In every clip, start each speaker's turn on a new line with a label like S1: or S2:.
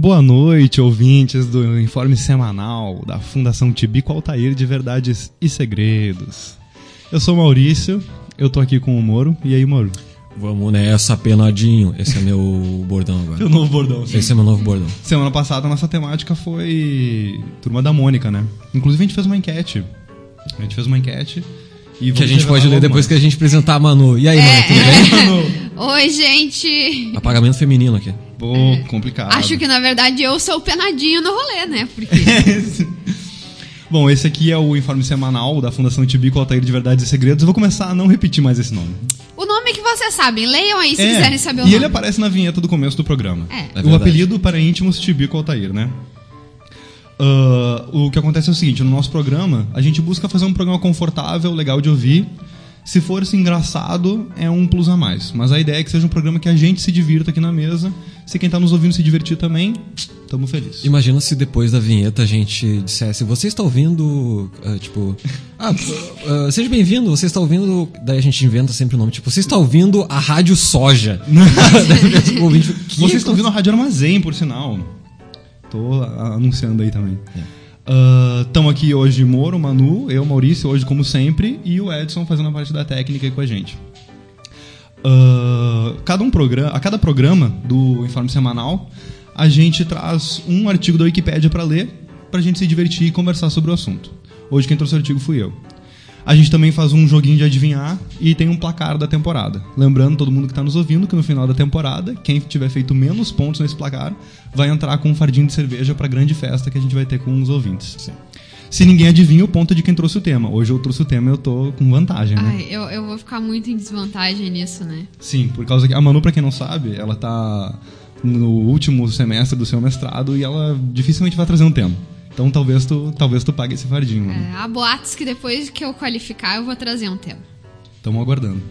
S1: Boa noite, ouvintes do informe semanal da Fundação Tibico Altair de Verdades e Segredos. Eu sou o Maurício, eu tô aqui com o Moro. E aí, Moro?
S2: Vamos nessa, penadinho. Esse é meu bordão agora.
S1: Teu novo bordão. sim.
S2: Esse é meu novo bordão.
S1: Semana passada a nossa temática foi Turma da Mônica, né? Inclusive a gente fez uma enquete. A gente fez uma enquete. E
S2: Que a gente pode ler depois que a gente apresentar a Manu. E aí, Manu, tudo bem?
S3: Oi, gente!
S2: Apagamento feminino aqui.
S1: Pô, complicado.
S3: Acho que na verdade eu sou o penadinho no rolê, né? Porque.
S1: Bom, esse aqui é o informe semanal da Fundação Tibico Altair de Verdades e Segredos. Eu vou começar a não repetir mais esse nome.
S3: o nome que vocês sabem, leiam aí se
S1: É,
S3: quiserem saber o
S1: e
S3: nome.
S1: ele aparece na vinheta do começo do programa.
S3: É.
S2: É
S1: o
S2: verdade.
S1: apelido para íntimos Tibico Altair, né? Ah, o que acontece é o seguinte, no nosso programa, a gente busca fazer um programa confortável, legal de ouvir. Se for assim, engraçado, é um plus a mais. Mas a ideia é que seja um programa que a gente se divirta aqui na mesa. Se quem tá nos ouvindo se divertir também, tamo feliz.
S2: Imagina se depois da vinheta a gente dissesse: Você está ouvindo. ah, tipo. Ah, ah, seja bem-vindo, você está ouvindo. Daí a gente inventa sempre o nome. Tipo, você está ouvindo a Rádio Soja. Daí o ouvinte, "Que?"
S1: Vocês estão ouvindo a Rádio Armazém, por sinal. Tô anunciando aí também. Estamos aqui hoje, Moro, Manu, eu, Maurício, hoje como sempre, e o Edson fazendo a parte da técnica aí com a gente. Ah, cada um programa, a cada programa do Informe Semanal, a gente traz um artigo da Wikipédia para ler, pra gente se divertir e conversar sobre o assunto. Hoje quem trouxe o artigo fui eu. A gente também faz um joguinho de adivinhar e tem um placar da temporada. Lembrando todo mundo que está nos ouvindo que no final da temporada, quem tiver feito menos pontos nesse placar vai entrar com um fardinho de cerveja para grande festa que a gente vai ter com os ouvintes. Se ninguém adivinha, o ponto é de quem trouxe o tema. Hoje eu trouxe o tema e eu tô com vantagem, né?
S3: Ai, eu, eu vou ficar muito em desvantagem nisso, né?
S1: Sim, por causa que a Manu, pra quem não sabe, ela tá no último semestre do seu mestrado e ela dificilmente vai trazer um tema. Então talvez tu, talvez tu pague esse fardinho, Manu.
S3: É, há boatos que depois que eu qualificar eu vou trazer um tema.
S1: Estamos aguardando.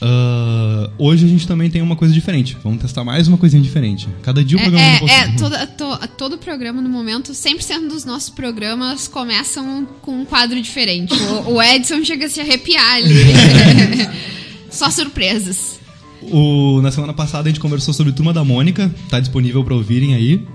S1: Ah, hoje a gente também tem uma coisa diferente. Vamos testar mais uma coisinha diferente. Cada dia o programa
S3: É,
S1: um
S3: é, é, toda, to- todo programa no momento, 100% dos nossos programas começam com um quadro diferente. O, o Edson chega a se arrepiar ali. Só surpresas.
S1: O- na semana passada a gente conversou sobre Turma da Mônica, tá disponível para ouvirem aí.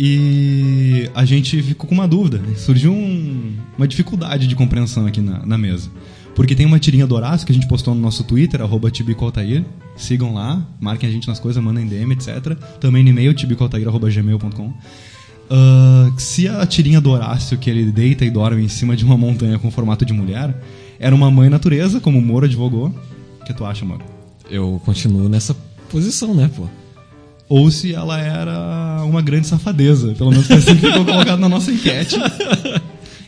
S1: E a gente ficou com uma dúvida. né? Surgiu um- uma dificuldade de compreensão aqui na, na mesa. Porque tem uma tirinha do Horácio que a gente postou no nosso Twitter, arroba tibicoaltair. Sigam lá, marquem a gente nas coisas, mandem DM, etc. Também no e-mail, tibicoaltair.gmail.com. Ah, se a tirinha do Horácio, que ele deita e dorme em cima de uma montanha com formato de mulher, era uma mãe natureza, como o Moro advogou. O que tu acha, Moro?
S2: Eu continuo nessa posição, né, pô?
S1: Ou se ela era uma grande safadeza. Pelo menos foi assim que ficou colocado na nossa enquete.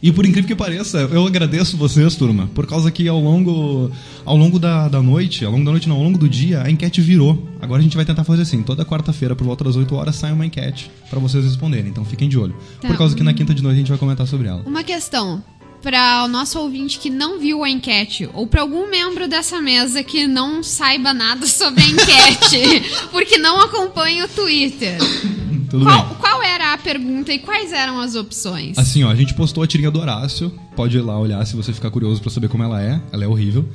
S1: E por incrível que pareça, eu agradeço vocês, turma, por causa que ao longo, ao longo da, da noite, ao longo da noite não, ao longo do dia, a enquete virou. Agora a gente vai tentar fazer assim, toda quarta-feira, por volta das 8 horas, sai uma enquete pra vocês responderem. Então fiquem de olho.
S3: Tá.
S1: Por causa que na quinta de noite a gente vai comentar sobre ela.
S3: Uma questão para o nosso ouvinte que não viu a enquete ou para algum membro dessa mesa que não saiba nada sobre a enquete porque não acompanha o Twitter.
S1: Tudo
S3: Qual,
S1: bem.
S3: qual era a pergunta e quais eram as opções?
S1: Assim, ó, a gente postou a tirinha do Horácio. Pode ir lá olhar se você ficar curioso pra saber como ela é. Ela é horrível.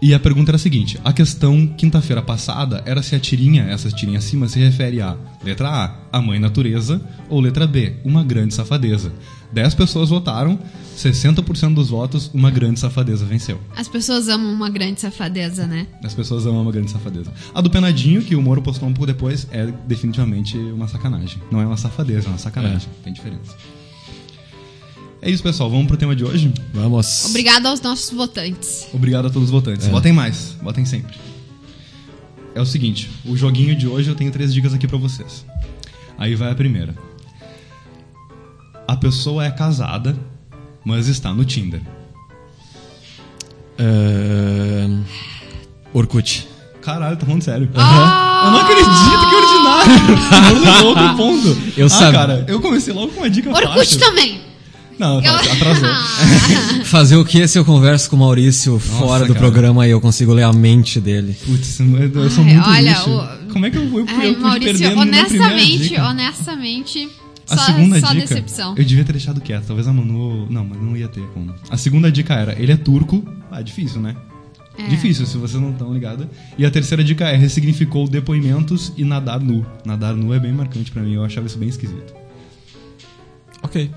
S1: E a pergunta era a seguinte: a questão quinta-feira passada era se a tirinha, essa tirinha acima, se refere a letra A, a mãe natureza, ou letra B, uma grande safadeza. 10 pessoas votaram, 60% dos votos, uma grande safadeza venceu.
S3: As pessoas amam uma grande safadeza, né?
S1: As pessoas amam uma grande safadeza. A do Penadinho, que o Moro postou um pouco depois, é definitivamente uma sacanagem. Não é uma safadeza, é uma sacanagem. Tem diferença. É isso, pessoal. Vamos pro tema de hoje?
S2: Vamos.
S3: Obrigado aos nossos votantes.
S1: Obrigado a todos os votantes.
S2: É.
S1: Votem mais, votem sempre. É o seguinte, o joguinho de hoje eu tenho três dicas aqui pra vocês. Aí vai a primeira. A pessoa é casada mas está no Tinder.
S2: Ahn, Orkut.
S1: Caralho, tá falando sério.
S3: Ah!
S1: Eu não acredito, que ordinário! Eu levou outro ponto.
S2: Eu
S1: ah,
S2: sabia.
S1: cara, eu comecei logo com uma dica
S3: Orkut
S1: fácil.
S3: também.
S1: Não,
S3: Eu-
S1: atrasou.
S2: Fazer o que se eu converso com o Maurício fora do
S1: cara.
S2: programa e eu consigo ler a mente dele?
S1: Putz, eu eu sou
S3: Ai,
S1: muito
S3: olha, o-
S1: Como é que eu, eu, eu
S3: Ai,
S1: pude
S3: Maurício, honestamente, honestamente,
S1: A
S3: só,
S1: segunda
S3: só
S1: dica,
S3: decepção.
S1: eu devia ter deixado quieto. Talvez a Manu... Não, mas não ia ter como. A segunda dica era, ele é turco. Ah, difícil, né?
S3: É.
S1: Difícil, se vocês não estão ligados. E a terceira dica é, ressignificou depoimentos e nadar nu. Nadar nu é bem marcante pra mim, eu achava isso bem esquisito.
S2: Ok.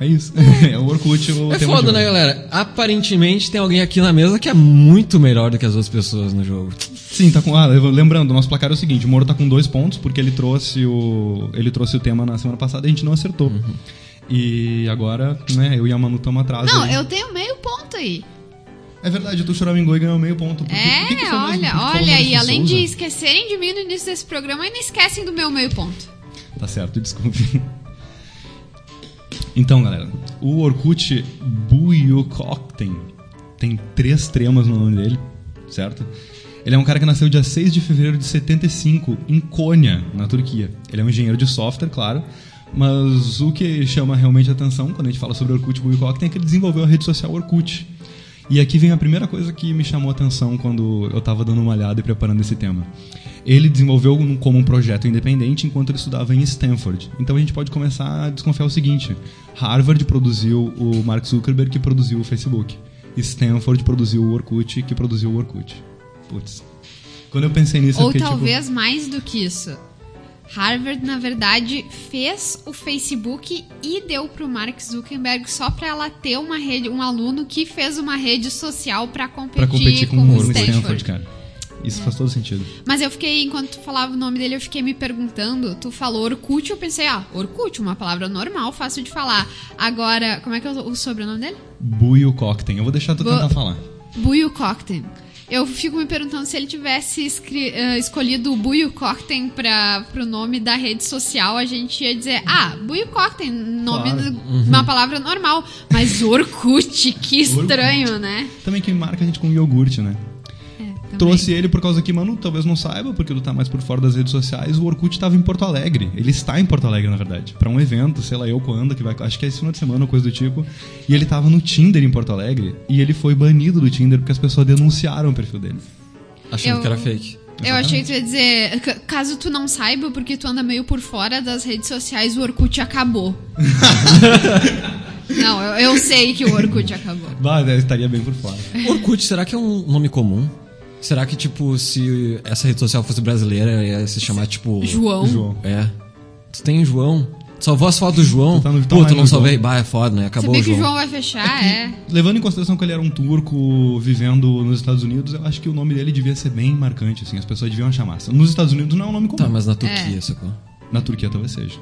S1: É isso. É o Orkut, o
S2: É
S1: tema
S2: foda,
S1: de
S2: né, galera? Aparentemente tem alguém aqui na mesa que é muito melhor do que as outras pessoas no jogo.
S1: Sim, tá com. Ah, lembrando, o nosso placar é o seguinte: o Moro tá com dois pontos, porque ele trouxe o. Ele trouxe o tema na semana passada e a gente não acertou.
S2: Uhum.
S1: E agora, né, eu e a Manu estamos atrás.
S3: Não,
S1: aí.
S3: eu tenho meio ponto aí.
S1: É verdade, tu Choramingou e ganhou meio ponto. Por que- por que que
S3: É, olha,
S1: que que
S3: olha aí,
S1: de
S3: além de
S1: Souza?
S3: esquecerem de mim no início desse programa, ainda esquecem do meu meio ponto.
S1: Tá certo, desculpe. Então, galera, o Orkut Buyukokten tem três tremas no nome dele, certo? Ele é um cara que nasceu dia 6 de fevereiro de 75 em Konya, na Turquia. Ele é um engenheiro de software, claro, mas o que chama realmente atenção quando a gente fala sobre Orkut Buyukokten é que ele desenvolveu a rede social Orkut. E aqui vem a primeira coisa que me chamou a atenção quando eu estava dando uma olhada e preparando esse tema. Ele desenvolveu como um projeto independente enquanto ele estudava em Stanford. Então a gente pode começar a desconfiar o seguinte: Harvard produziu o Mark Zuckerberg, que produziu o Facebook. Stanford produziu o Orkut, que produziu o Orkut. Putz. Quando eu pensei nisso, eu
S3: Ou
S1: tipo,
S3: talvez mais do que isso. Harvard, na verdade, fez o Facebook e deu pro Mark Zuckerberg só pra ela ter uma rede, um aluno que fez uma rede social pra competir,
S1: pra competir com,
S3: com,
S1: o
S3: o
S1: Stanford,
S3: Stanford.
S1: cara. Isso faz todo sentido.
S3: Mas eu fiquei, enquanto tu falava o nome dele, eu fiquei me perguntando. Tu falou Orkut, eu pensei, ah, Orkut, uma palavra normal, fácil de falar. Agora, como é que é o o sobrenome dele?
S1: Buyukokten. Eu vou deixar tu
S3: Bu-
S1: tentar falar.
S3: Buio Cocktail. Eu fico me perguntando se ele tivesse eh, escolhido o Buio Cocktail para pro nome da rede social, a gente ia dizer, ah, Buio Cocktail, nome,
S1: Claro.
S3: uma palavra normal. Mas Orkut, que estranho, né?
S1: Também que marca a gente com iogurte, né? Trouxe ele por causa que, mano, talvez não saiba, porque tu tá mais por fora das redes sociais. O Orkut tava em Porto Alegre. Ele está em Porto Alegre, na verdade. Pra um evento, sei lá, eu quando, que vai. Acho que é esse final de semana ou coisa do tipo. E ele tava no Tinder em Porto Alegre. E ele foi banido do Tinder porque as pessoas denunciaram o perfil dele.
S2: Achando
S3: Eu-
S2: que era fake.
S3: Eu achei que tu ia dizer, caso tu não saiba, porque tu anda meio por fora das redes sociais, o Orkut acabou. não, eu, eu sei que o Orkut acabou.
S1: Bah, estaria bem por fora.
S2: Orkut, será que é um nome comum? Será que, tipo, se essa rede social fosse brasileira, ia se chamar, tipo...
S3: João.
S1: João.
S2: É. Tu tem o João. Salvou as fotos do João.
S1: Tu tá no- tá
S2: Pô, tu não salvei.
S1: João.
S2: Bah, é foda, né? Acabou
S3: Sabia
S2: o
S3: que o
S2: João.
S3: João vai fechar, é.
S1: Levando em consideração que ele era um turco vivendo nos Estados Unidos, eu acho que o nome dele devia ser bem marcante, assim. As pessoas deviam achar massa. Nos Estados Unidos não é um nome comum.
S2: Tá, mas na Turquia, sacou?
S1: Na Turquia talvez seja.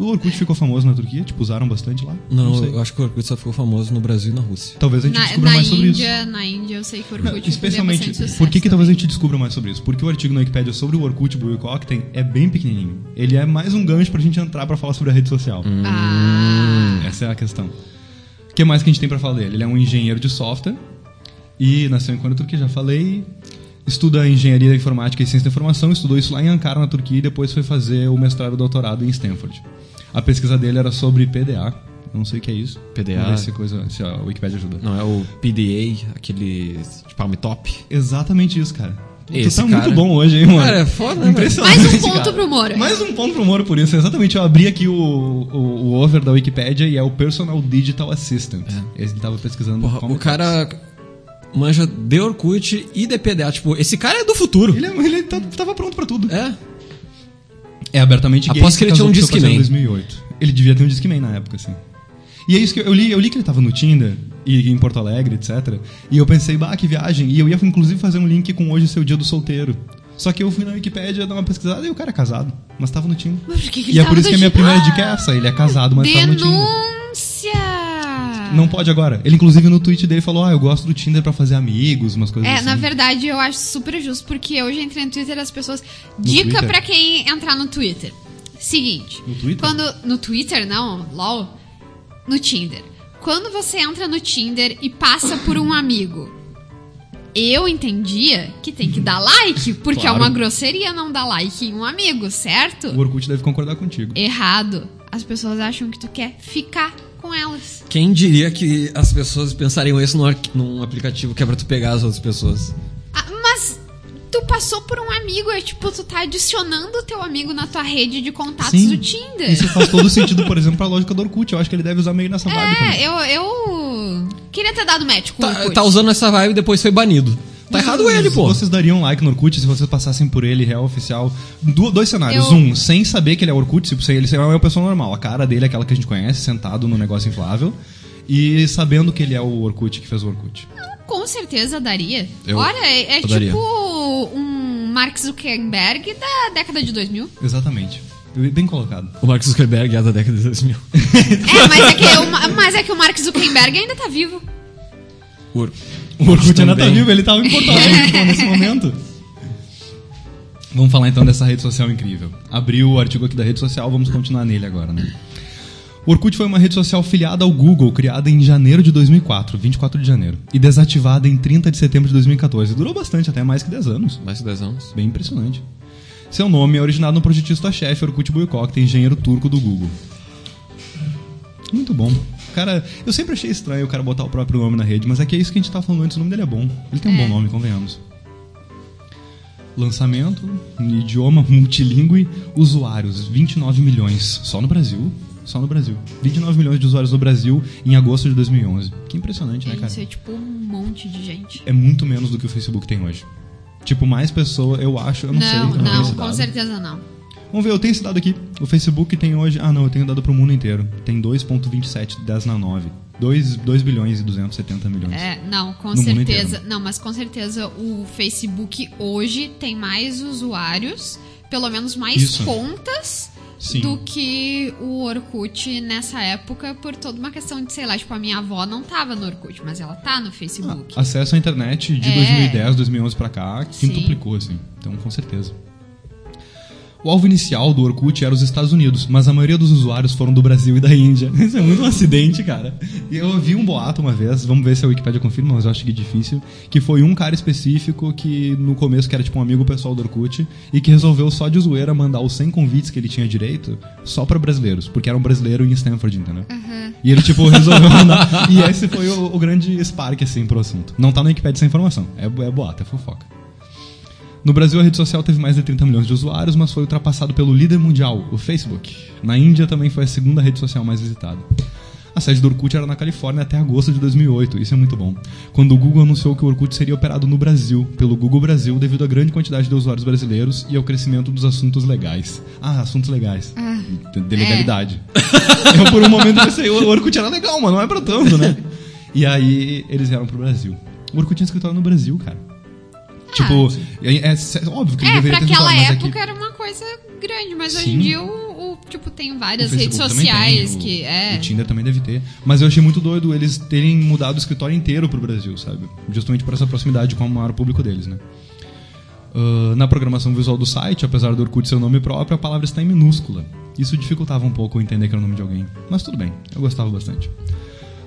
S1: O Orkut ficou famoso na Turquia, tipo, usaram bastante lá.
S2: Não,
S1: sei.
S2: eu acho que o Orkut só ficou famoso no Brasil e na Rússia.
S1: Talvez a gente
S3: Na,
S1: descubra
S3: na
S1: mais sobre isso.
S3: Índia, na Índia eu sei que o
S1: Não,
S3: Orkut
S1: especialmente, por que, que talvez a gente descubra mais sobre isso? Porque o artigo na Wikipedia sobre o Orkut Blue Cocktail é bem pequenininho. Ele é mais um gancho pra gente entrar pra falar sobre a rede social.
S3: Ah,
S1: Essa é a questão. O que mais que a gente tem pra falar dele? Ele é um engenheiro de software e nasceu em Konya, Turquia, já falei. Estuda engenharia informática e ciência da informação, estudou isso lá em Ankara, na Turquia, e depois foi fazer o mestrado e doutorado em Stanford. A pesquisa dele era sobre PDA. Eu não sei o que é isso.
S2: PDA.
S1: Vamos ver se, coisa, se a Wikipedia ajuda.
S2: Não, é o PDA, aquele de palm top.
S1: Exatamente isso, cara.
S2: Esse
S1: tu tá
S2: cara-
S1: muito bom hoje, hein, mano?
S2: Cara, é foda, né,
S1: Impressionante.
S3: Mais um ponto
S1: cara.
S3: pro Moro.
S1: Mais um ponto pro Moro por isso. Exatamente, eu abri aqui o, o, o over da Wikipedia e é o Personal Digital Assistant. Ele tava pesquisando
S2: Porra,
S1: como
S2: o cara manja de Orkut e de PDA. Tipo, esse cara é do futuro.
S1: Ele, é- ele tá- tava pronto pra tudo.
S2: É.
S1: É abertamente gay.
S2: Aposto que ele
S1: casou
S2: tinha um Discman.
S1: em 2008. Ele devia ter um Discman na época, assim. E é isso que eu, eu li, eu li que ele tava no Tinder e em Porto Alegre, etc. E eu pensei, bah, que viagem. E eu ia inclusive fazer um link com hoje seu dia do solteiro. Só que eu fui na Wikipédia dar uma pesquisada e o cara é casado, mas tava no Tinder.
S3: Mas por que que
S1: E é
S3: ele
S1: por isso que a
S3: no
S1: minha primeira dica é essa. Ele é casado, mas tava no Tinder.
S3: Denúncia!
S1: Não pode agora. Ele, inclusive, no tweet dele falou: Ah, eu gosto do Tinder pra fazer amigos, umas coisas
S3: É,
S1: assim.
S3: na verdade eu acho super justo, porque hoje entrei no Twitter as pessoas. Dica
S1: Twitter?
S3: pra quem entrar no Twitter. Seguinte.
S1: No Twitter?
S3: Quando. No Twitter, não, LOL. No Tinder. quando você entra no Tinder e passa por um amigo, eu entendia que tem que dar like, porque
S1: Claro.
S3: é uma grosseria não dar like em um amigo, certo?
S1: O Orkut deve concordar contigo.
S3: Errado. As pessoas acham que tu quer ficar com elas.
S2: Quem diria que as pessoas pensariam isso num, num aplicativo que é pra tu pegar as outras pessoas?
S3: Ah, mas tu passou por um amigo, é tipo, tu tá adicionando o teu amigo na tua rede de contatos
S1: Sim.
S3: do Tinder.
S1: Isso faz todo sentido, por exemplo, pra lógica do Orkut. Eu acho que ele deve usar meio nessa vibe também.
S3: É, eu, eu queria ter dado match com o
S2: Tá,
S3: Orkut.
S2: tá usando essa vibe e depois foi banido. Tá errado ele, pô.
S1: Vocês dariam like no Orkut se vocês passassem por ele, real oficial? Du- dois cenários.
S3: Eu-
S1: Um, sem saber que ele é Orkut, tipo, sem ele ser uma pessoa normal. A cara dele é aquela que a gente conhece, sentado no negócio inflável. E sabendo que ele é o Orkut que fez o Orkut.
S3: Com certeza daria.
S1: Eu-
S3: Olha, é, é
S1: daria.
S3: tipo um Mark Zuckerberg da década de 2000.
S1: Exatamente. Bem colocado.
S2: O Mark Zuckerberg é da década de 2000.
S3: É, mas é, que o, mas é que o Mark Zuckerberg ainda tá vivo.
S2: O, Or-
S1: O Orkut ainda tá vivo, ele tava em Porto Alegre pô, nesse momento. Vamos falar então dessa rede social incrível. Abriu o artigo aqui da rede social, vamos continuar nele agora, né? O Orkut foi uma rede social filiada ao Google, criada em janeiro de 2004, 24 de janeiro, e desativada em 30 de setembro de 2014. Durou bastante, até mais que 10 anos.
S2: Mais de 10 anos.
S1: Bem impressionante. Seu nome é originado no projetista-chefe Orkut Buykok, engenheiro turco do Google. Muito bom. Cara, eu sempre achei estranho o cara botar o próprio nome na rede, mas é que é isso que a gente tá falando antes, o nome dele é bom. Ele tem um
S3: É.
S1: bom nome, convenhamos. Lançamento, idioma multilingüe, usuários, 29 milhões. Só no Brasil? Só no Brasil. 29 milhões de usuários no Brasil em agosto de 2011. Que impressionante, né, cara?
S3: Isso é tipo um monte de gente.
S1: É muito menos do que o Facebook tem hoje. Tipo, mais pessoas, eu acho, eu não, sei. eu
S3: Não,
S1: tenho
S3: não,
S1: esse
S3: com certeza não.
S1: Vamos ver, eu tenho esse dado aqui. O Facebook tem hoje. Ah, não, eu tenho dado pro mundo inteiro. Tem 2,27, 10 na 9. 2, 2 bilhões e 270 milhões.
S3: É, não, com certeza. Não, mas com certeza o Facebook hoje tem mais usuários, pelo menos mais
S1: Isso.
S3: contas
S1: Sim.
S3: do que o Orkut nessa época, por toda uma questão de, sei lá, tipo, a minha avó não tava no Orkut, mas ela tá no
S1: Ah,
S3: Facebook.
S1: acesso à internet de
S3: É.
S1: 2010, 2011 pra cá,
S3: Sim.
S1: quintuplicou, assim. Então, com certeza. O alvo inicial do Orkut era os Estados Unidos, mas a maioria dos usuários foram do Brasil e da Índia. Isso é muito um acidente, cara. E eu ouvi um boato uma vez, vamos ver se a Wikipedia confirma, mas eu acho que é difícil, que foi um cara específico que no começo que era tipo um amigo pessoal do Orkut e que resolveu só de zoeira mandar os 100 convites que ele tinha direito só pra brasileiros, porque era um brasileiro em Stanford, entendeu? E ele, tipo, resolveu mandar. e esse foi o, o grande spark, assim, pro assunto. Não tá na Wikipedia essa informação. É, é boato, é fofoca. No Brasil, a rede social teve mais de 30 milhões de usuários, mas foi ultrapassado pelo líder mundial, o Facebook. Na Índia também foi a segunda rede social mais visitada. A sede do Orkut era na Califórnia até agosto de 2008, isso é muito bom. Quando o Google anunciou que o Orkut seria operado no Brasil, pelo Google Brasil, devido à grande quantidade de usuários brasileiros e ao crescimento dos assuntos legais. Ah, assuntos legais. De, de legalidade. Eu por um momento pensei, o Orkut era legal, mas não é pra tanto, né? E aí eles vieram pro Brasil. O Orkut tinha escritório no Brasil, cara. Tipo, é, é- é óbvio que ele
S3: É,
S1: deveria ter
S3: aquela
S1: escritório, mas é que-
S3: época era uma coisa grande, mas hoje
S1: Sim.
S3: em dia o, o- tipo, tem várias redes sociais
S1: tem, o-
S3: que. É.
S1: O Tinder também deve ter. Mas eu achei muito doido eles terem mudado o escritório inteiro pro Brasil, sabe? Justamente por essa proximidade com o maior público deles, né? Ah, na programação visual do site, apesar do Orkut ser o nome próprio, a palavra está em minúscula. Isso dificultava um pouco entender que era o nome de alguém. Mas tudo bem, eu gostava bastante.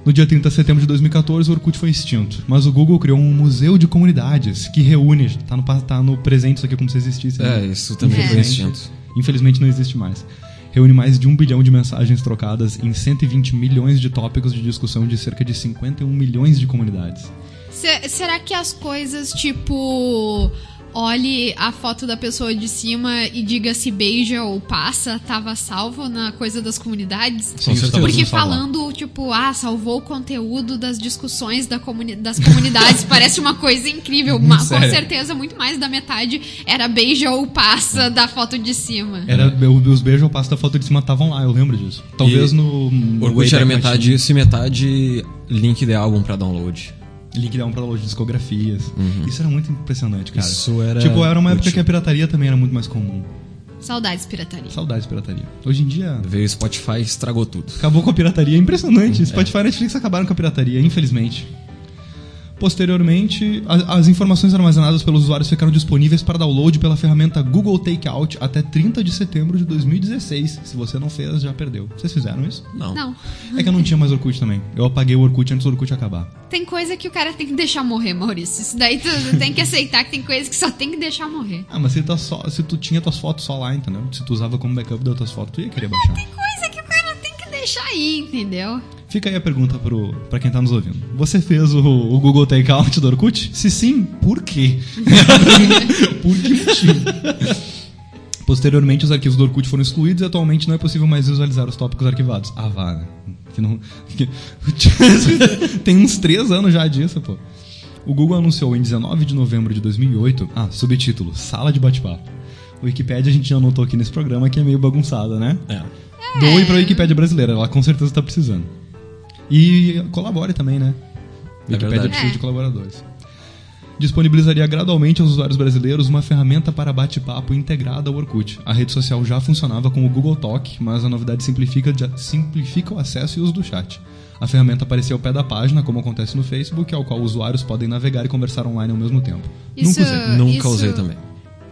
S1: No dia 30 de setembro de 2014, o Orkut foi extinto. Mas o Google criou um museu de comunidades que reúne. Tá no, tá no presente isso aqui como se existisse. né?
S2: É, isso também foi extinto.
S1: Infelizmente não existe mais. Reúne mais de um bilhão de mensagens trocadas em 120 milhões de tópicos de discussão de cerca de 51 milhões de comunidades.
S3: Se- será que as coisas, tipo. Olhe a foto da pessoa de cima e diga se beija ou passa, tava salvo na coisa das comunidades?
S1: Sim,
S2: certeza.
S1: estava
S3: Porque falando, tipo, ah, salvou o conteúdo das discussões da comuni das comunidades, parece uma coisa incrível. Mas com
S1: sério.
S3: certeza, muito mais da metade era beija ou passa da foto de cima.
S1: Era, os beijos ao passo da foto de cima estavam lá, eu lembro disso. Talvez
S2: E
S1: no. no
S2: Orkut era metade isso e metade link de álbum pra download.
S1: Link dá um pra loja de discografias. Isso era muito impressionante, cara.
S2: Uhum. Isso era
S1: Tipo, era uma época
S2: útil.
S1: que a pirataria também era muito mais comum.
S3: Saudades pirataria.
S1: Saudades de pirataria. Hoje em dia.
S2: Veio o Spotify e estragou tudo.
S1: Acabou com a pirataria, é impressionante. Spotify e Netflix acabaram com a pirataria, infelizmente. Posteriormente, a- as informações armazenadas pelos usuários ficaram disponíveis para download pela ferramenta Google Takeout até 30 de setembro de 2016. Se você não fez, já perdeu. Vocês fizeram isso?
S2: Não.
S3: Não.
S1: É que eu não tinha mais Orkut também. Eu apaguei o Orkut antes do Orkut acabar.
S3: Tem coisa que o cara tem que deixar morrer, Maurício. Isso daí tu tem que aceitar que tem coisa que só tem que deixar morrer.
S1: Ah, mas se, tá só, se tu tinha tuas fotos só lá, entendeu? Se tu usava como backup das tuas fotos, tu ia querer baixar.
S3: Coisa que o cara tem que deixar aí, entendeu?
S1: Fica aí a pergunta pro, pra quem tá nos ouvindo. Você fez o, o Google Takeout do Orkut? Se sim, por quê? por que motivo? Posteriormente, os arquivos do Orkut foram excluídos e atualmente não é possível mais visualizar os tópicos arquivados. Ah, vá, né? Que não, que- Tem uns três anos já disso, pô. O Google anunciou em 19 de novembro de 2008, ah, subtítulo, Sala de Bate-Papo. O Wikipedia a gente já anotou aqui nesse programa que é meio bagunçada, né?
S2: É.
S1: Doe pra Wikipédia brasileira, ela com certeza tá precisando. E colabore também, né?
S2: É
S1: precisa
S3: É.
S1: de colaboradores. Disponibilizaria gradualmente aos usuários brasileiros uma ferramenta para bate-papo integrada ao Orkut. A rede social já funcionava com o Google Talk, mas a novidade simplifica, simplifica o acesso e uso do chat. A ferramenta aparecia ao pé da página, como acontece no Facebook, ao qual usuários podem navegar e conversar online ao mesmo tempo.
S3: Isso-
S1: Nunca usei.
S2: Nunca
S3: isso-
S2: usei também.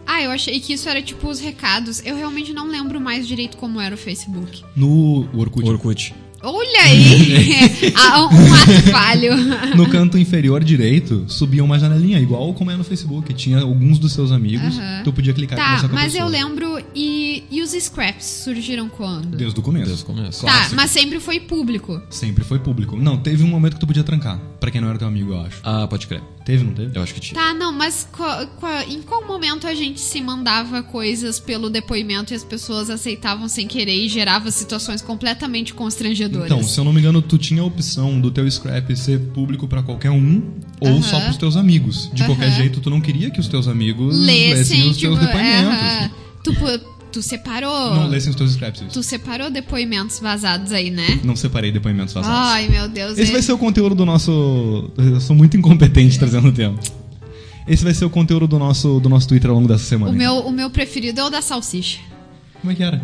S3: Ah, eu achei que isso era tipo os recados. Eu realmente não lembro mais direito como era o Facebook.
S1: No Orkut,
S2: Orkut.
S3: Olha aí! Ah, um ato falho.
S1: No canto inferior direito, subia uma janelinha, igual como é no Facebook. Tinha alguns dos seus amigos,
S3: Aham.
S1: tu podia clicar e
S3: Tá,
S1: com a
S3: mas eu lembro. E, e os scraps surgiram quando?
S1: Desde o começo.
S2: Desde o começo.
S3: Tá,
S1: clássico.
S3: mas sempre foi público.
S1: Sempre foi público. Não, teve um momento que tu podia trancar. Pra quem não era teu amigo, eu acho.
S2: Ah, pode crer.
S1: Teve, não teve?
S2: Eu acho que tinha.
S3: Tá, não, mas qual- qual- em qual momento a gente se mandava coisas pelo depoimento e as pessoas aceitavam sem querer e gerava situações completamente constrangedoras?
S1: Então, se eu não me engano, tu tinha a opção do teu scrap ser público pra qualquer um ou só pros teus amigos. De qualquer jeito, tu não queria que os teus amigos
S3: lessem,
S1: lessem os
S3: tipo,
S1: teus depoimentos.
S3: aham. tu, tu separou.
S1: Não lessem os teus scraps.
S3: Tu separou depoimentos vazados aí, né?
S1: Não separei depoimentos vazados.
S3: Ai, meu Deus.
S1: Esse
S3: é-
S1: vai ser o conteúdo do nosso. Eu sou muito incompetente trazendo o tema. Esse vai ser o conteúdo do nosso, do nosso Twitter ao longo dessa semana.
S3: o, meu, o meu preferido é o da salsicha.
S1: Como é que era?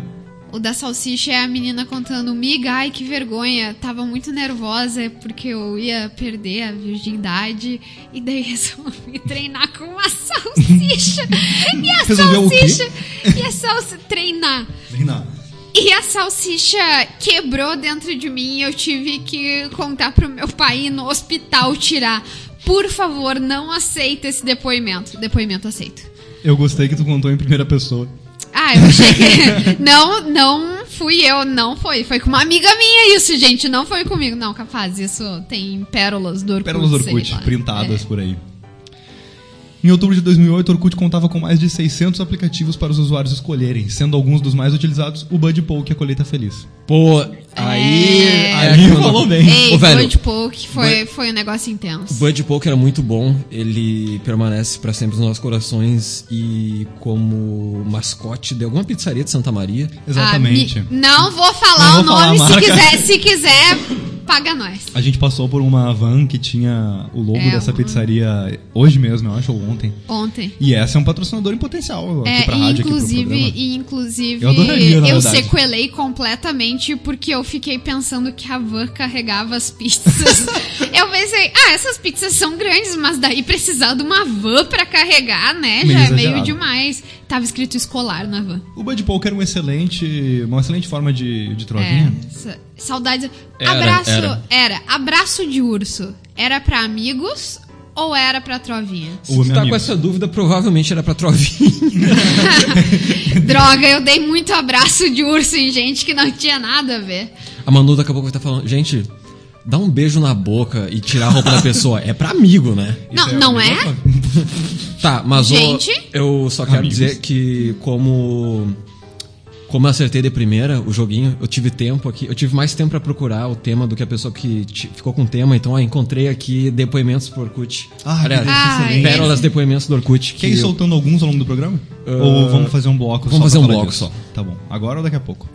S3: O da salsicha é a menina contando, miga, ai que vergonha, tava muito nervosa porque eu ia perder a virgindade e daí resolvi treinar com uma salsicha. E a
S1: Resolveu
S3: salsicha. E a salsicha. Treinar.
S1: Não.
S3: E a salsicha quebrou dentro de mim e eu tive que contar pro meu pai ir no hospital tirar. Por favor, não aceita esse depoimento. Depoimento aceito.
S1: Eu gostei que tu contou em primeira pessoa.
S3: Ah, eu achei que. não, não fui eu, não foi. Foi com uma amiga minha isso, gente. Não foi comigo. Não, capaz. Isso tem pérolas do Orkut.
S1: Pérolas do
S3: sei
S1: Orkut,
S3: lá.
S1: printadas
S3: É.
S1: por aí. Em outubro de 2008, o Orkut contava com mais de 600 aplicativos para os usuários escolherem, sendo alguns dos mais utilizados o Bud Poke e a Colheita Feliz.
S2: Pô, aí.
S3: É.
S1: Aí falou bem.
S3: Ei,
S2: Ô, velho,
S3: Bud Poke foi, foi um negócio intenso.
S2: Bud Poke era muito bom, ele permanece pra sempre nos nossos corações e como mascote de alguma pizzaria de Santa Maria.
S1: Exatamente.
S3: Ah, me- Não vou falar
S1: Não
S3: o
S1: vou falar
S3: nome. Se
S1: marca.
S3: quiser, se quiser, paga nós.
S1: A gente passou por uma van que tinha o logo
S3: É,
S1: dessa
S3: uma-
S1: pizzaria hoje mesmo, eu acho, ou ontem.
S3: Ontem.
S1: E essa é um patrocinador em potencial aqui
S3: É,
S1: pra
S3: e
S1: rádio, aqui pro
S3: inclusive, e inclusive
S1: Eu adoraria,
S3: eu
S1: verdade.
S3: sequelei completamente porque eu fiquei pensando que a van carregava as pizzas. eu pensei, ah, essas pizzas são grandes, mas daí precisar de uma van pra carregar, né?
S1: Meio
S3: já é meio demais. Tava escrito escolar na van.
S1: O Bud Poke era um excelente, uma excelente forma de, de trovinha.
S3: É, sa- saudades.
S2: Era,
S3: abraço,
S2: era.
S3: era. Abraço de urso. Era pra amigos ou era pra trovinha?
S2: Se tu tá
S1: amigo.
S2: com essa dúvida, provavelmente era pra Trovinha.
S3: Droga, eu dei muito abraço de urso em gente que não tinha nada a ver.
S2: A Manu daqui a pouco vai estar falando, gente, dá um beijo na boca e tirar a roupa da pessoa. É pra amigo, né?
S3: Não,
S1: Isso
S3: não é?
S2: Tá, mas
S3: Gente?
S2: eu só quero
S1: Amigos.
S2: dizer que como como eu acertei de primeira o joguinho, eu tive tempo aqui, eu tive mais tempo pra procurar o tema do que a pessoa que ficou com o tema, então ó, encontrei aqui depoimentos pro Orkut.
S1: Ah,
S2: Aliás,
S3: Ah,
S2: pérolas depoimentos do Orkut.
S1: Quer ir
S2: eu-
S1: soltando alguns ao longo do programa? Ou vamos fazer um bloco
S2: vamos
S1: só
S2: fazer
S1: pra
S2: um bloco
S1: disso?
S2: só.
S1: Tá bom. Agora ou daqui a pouco?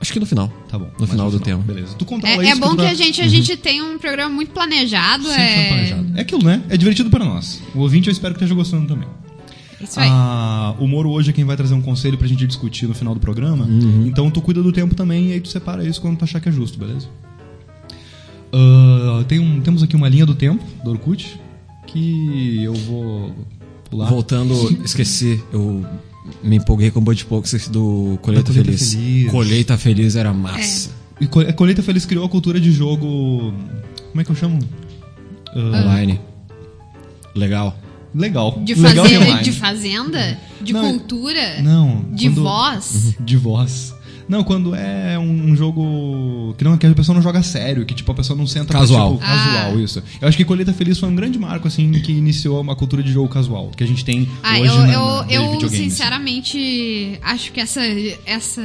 S2: Acho que no final.
S1: Tá bom.
S2: No
S1: Mais
S2: final do tema.
S1: Beleza. Tu controla
S3: É, é
S1: isso
S3: bom
S1: tu
S3: que
S1: tá-
S3: a gente, a gente tem um programa muito planejado.
S1: Sempre
S3: é...
S1: planejado. É aquilo, né? É divertido para nós. O ouvinte eu espero que esteja gostando também.
S3: Isso aí.
S1: Ah, o Moro hoje é quem vai trazer um conselho pra gente discutir no final do programa.
S2: Uhum.
S1: Então tu cuida do tempo também e aí tu separa isso quando tu achar que é justo, beleza? Ah, tem um- temos aqui uma linha do tempo do Orkut. que eu vou pular.
S2: Voltando, esqueci, eu me empolguei com o Bud esqueci do Colheita,
S1: Colheita
S2: Feliz.
S1: Feliz.
S2: Colheita Feliz era massa.
S1: E Co- a Colheita Feliz criou a cultura de jogo. Como é que eu chamo? Ah,
S2: Online. Legal.
S1: Legal.
S3: De,
S1: Legal
S3: faze-
S1: e online.
S3: de fazenda? De
S1: Não,
S3: cultura?
S1: Não.
S3: De
S1: quando-
S3: voz?
S1: De voz. Não, quando é um jogo que, não, que a pessoa não joga sério, que tipo, a pessoa não senta pra,
S2: Casual.
S1: tipo, casual,
S3: Ah.
S1: isso. Eu acho que Colheita Feliz foi um grande marco, assim, que iniciou uma cultura de jogo casual, que a gente tem
S3: Ah,
S1: hoje
S3: eu,
S1: na,
S3: eu, eu sinceramente acho que essa, essa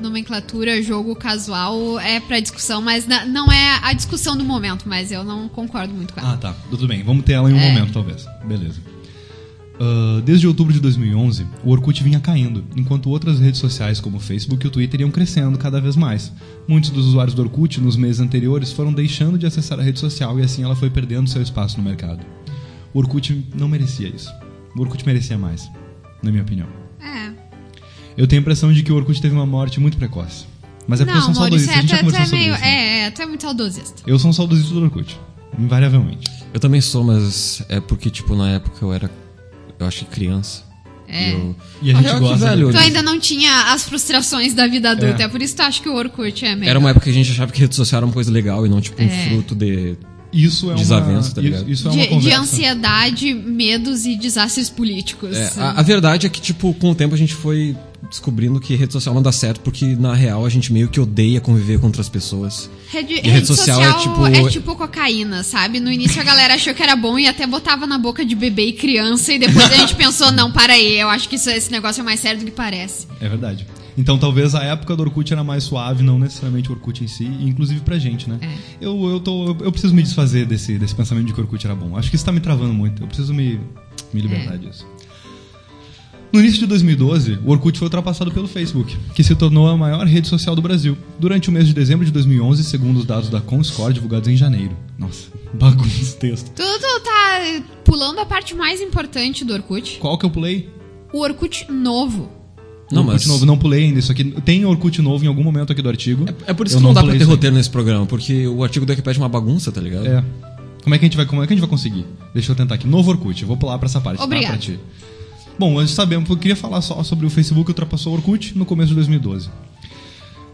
S3: nomenclatura jogo casual é pra discussão, mas na- não é a discussão do momento, mas eu não concordo muito com ela.
S1: Ah, tá. Tudo bem. Vamos ter ela em um
S3: É.
S1: momento, talvez. Beleza. Ah, desde outubro de 2011, o Orkut vinha caindo, enquanto outras redes sociais como o Facebook e o Twitter iam crescendo cada vez mais. Muitos dos usuários do Orkut, nos meses anteriores, foram deixando de acessar a rede social e assim ela foi perdendo seu espaço no mercado. O Orkut não merecia isso. O Orkut merecia mais, na minha opinião.
S3: É.
S1: Eu tenho a impressão de que o Orkut teve uma morte muito precoce. Mas é porque eu
S3: não,
S1: sou um saudosista,
S3: é,
S1: a gente já conversou
S3: é
S1: sobre
S3: meio.
S1: isso. né?
S3: É, é, tu é muito saudosista.
S1: Eu sou um saudosista do Orkut, invariavelmente.
S2: Eu também sou, mas é porque, tipo, na época eu era. Eu acho que criança.
S3: É.
S2: E, eu...
S1: E a gente gosta...
S2: velho,
S3: Tu ainda não tinha as frustrações da vida adulta,
S1: É.
S3: é, por isso que tu acha que o Orkut é melhor.
S2: Era uma época que a gente achava que rede social era uma coisa legal e não, tipo, um
S3: É.
S2: fruto de.
S1: Isso é
S2: Desavença,
S1: uma...
S2: tá ligado?
S1: Isso, isso é uma
S3: de, de ansiedade, medos e desastres políticos.
S2: É, a, a verdade é que, tipo, com o tempo a gente foi descobrindo que rede social não dá certo, porque na real a gente meio que odeia conviver com outras pessoas.
S3: Rede,
S2: rede
S3: rede
S2: social
S3: social,
S2: é tipo-
S3: é tipo cocaína, sabe? No início a galera achou que era bom e até botava na boca de bebê e criança, e depois a gente pensou, não, para aí, eu acho que isso- esse negócio é mais sério do que parece.
S1: É verdade. Então talvez a época do Orkut era mais suave, não necessariamente o Orkut em si, e inclusive pra gente, né?
S3: É.
S1: Eu, eu, tô, eu preciso me desfazer desse, desse pensamento de que o Orkut era bom. Acho que isso tá me travando muito. Eu preciso me, me libertar
S3: É.
S1: disso. No início de 2012, o Orkut foi ultrapassado pelo Facebook, que se tornou a maior rede social do Brasil, durante o mês de dezembro de 2011, segundo os dados da Comscore divulgados em janeiro. Nossa, bagunça esse texto.
S3: Tu, tu tá pulando a parte mais importante do Orkut.
S1: Qual que eu pulei?
S3: O Orkut novo.
S2: Não,
S1: Orkut
S2: mas.
S1: novo, não pulei ainda. Isso aqui tem Orkut novo em algum momento aqui do artigo.
S2: É por isso
S1: Eu
S2: que não, dá pra ter roteiro nesse programa, porque o artigo do Wikipedia é uma bagunça, tá ligado?
S1: É. Como é que a gente vai, como é que a gente vai conseguir? Deixa eu tentar aqui. Novo Orkut. Eu vou pular pra essa parte.
S3: Obrigado.
S1: Tá, pra ti. Bom, nós sabemos, eu queria falar só sobre o Facebook que ultrapassou o Orkut no começo de 2012.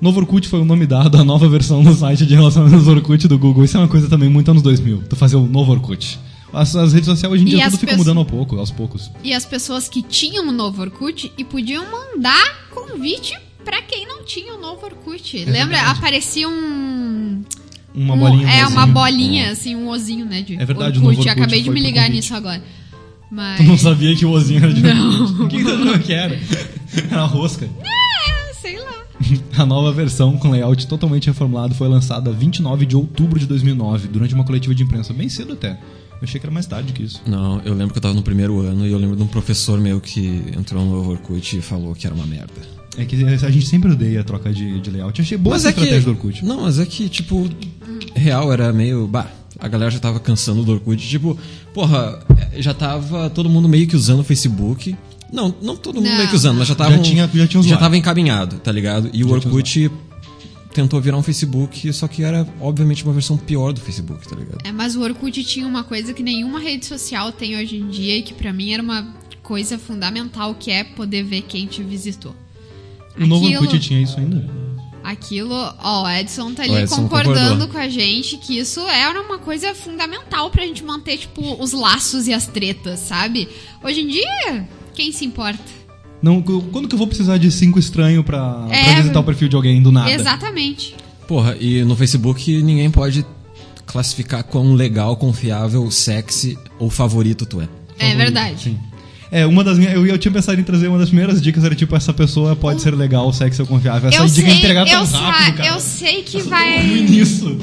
S1: Novo Orkut foi o nome dado à nova versão do site de relacionamentos Orkut do Google. Isso é uma coisa também muito anos 2000. Tu fazer o novo Orkut. As, as redes sociais hoje em
S3: E
S1: dia
S3: as
S1: tudo fica mudando ao pouco, aos poucos.
S3: E as pessoas que tinham o novo Orkut e podiam mandar convite pra quem não tinha o novo Orkut. Lembra?
S1: É verdade.
S3: Aparecia um.
S1: Uma
S3: um-
S1: bolinha.
S3: É,
S1: um
S3: uma bolinha, assim, um ozinho, né? De
S1: É verdade,
S3: Orkut.
S1: Orkut
S3: Acabei de me ligar nisso agora. Mas.
S1: Tu não sabia que o ozinho era de Orkut. O que que tu achou que era? Era rosca.
S3: É, sei lá.
S1: A nova versão, com layout totalmente reformulado, foi lançada 29 de outubro de 2009, durante uma coletiva de imprensa, bem cedo até. Eu achei que era mais tarde que isso.
S2: Não, eu lembro que eu tava no primeiro ano e eu lembro de um professor meu que entrou no Orkut e falou que era uma merda.
S1: É que a gente sempre odeia a troca de, de layout. Eu achei boa essa
S2: é
S1: estratégia
S2: que.
S1: do Orkut.
S2: Não, mas é que, tipo, real era meio. Bah, a galera já tava cansando do Orkut. Tipo, porra, já tava todo mundo meio que usando o Facebook. Não, não todo mundo
S3: Não,
S2: meio que usando, mas já tava.
S1: Já tinha- já tinha usuário.
S2: tava encaminhado, tá ligado? E o
S1: Já tinha
S2: Orkut tentou virar um Facebook, só que era, obviamente, uma versão pior do Facebook, tá ligado?
S3: É, mas o Orkut tinha uma coisa que nenhuma rede social tem hoje em dia e que pra mim era uma coisa fundamental, que é poder ver quem te visitou.
S1: O novo
S3: Aquilo-
S1: Orkut tinha isso ainda?
S3: Aquilo, ó, o Edson tá ali
S2: Edson
S3: concordando
S2: concordou.
S3: com a gente que isso era uma coisa fundamental pra gente manter, tipo, os laços e as tretas, sabe? Hoje em dia, quem se importa?
S1: Não, quando que eu vou precisar de cinco estranhos pra, pra
S3: É.
S1: visitar o perfil de alguém do nada?
S3: Exatamente.
S2: Porra, e no Facebook ninguém pode classificar quão legal, confiável, sexy ou favorito tu é.
S3: É verdade.
S1: Sim. É, uma das minhas. Eu, eu tinha pensado em trazer uma das primeiras dicas, era tipo, essa pessoa pode ser legal, sexy ou confiável. Essa
S3: Eu
S1: dica
S3: sei,
S1: entregar tão
S3: eu,
S1: rápido, cara.
S3: eu sei que
S1: Eu sou
S3: vai.
S1: nisso.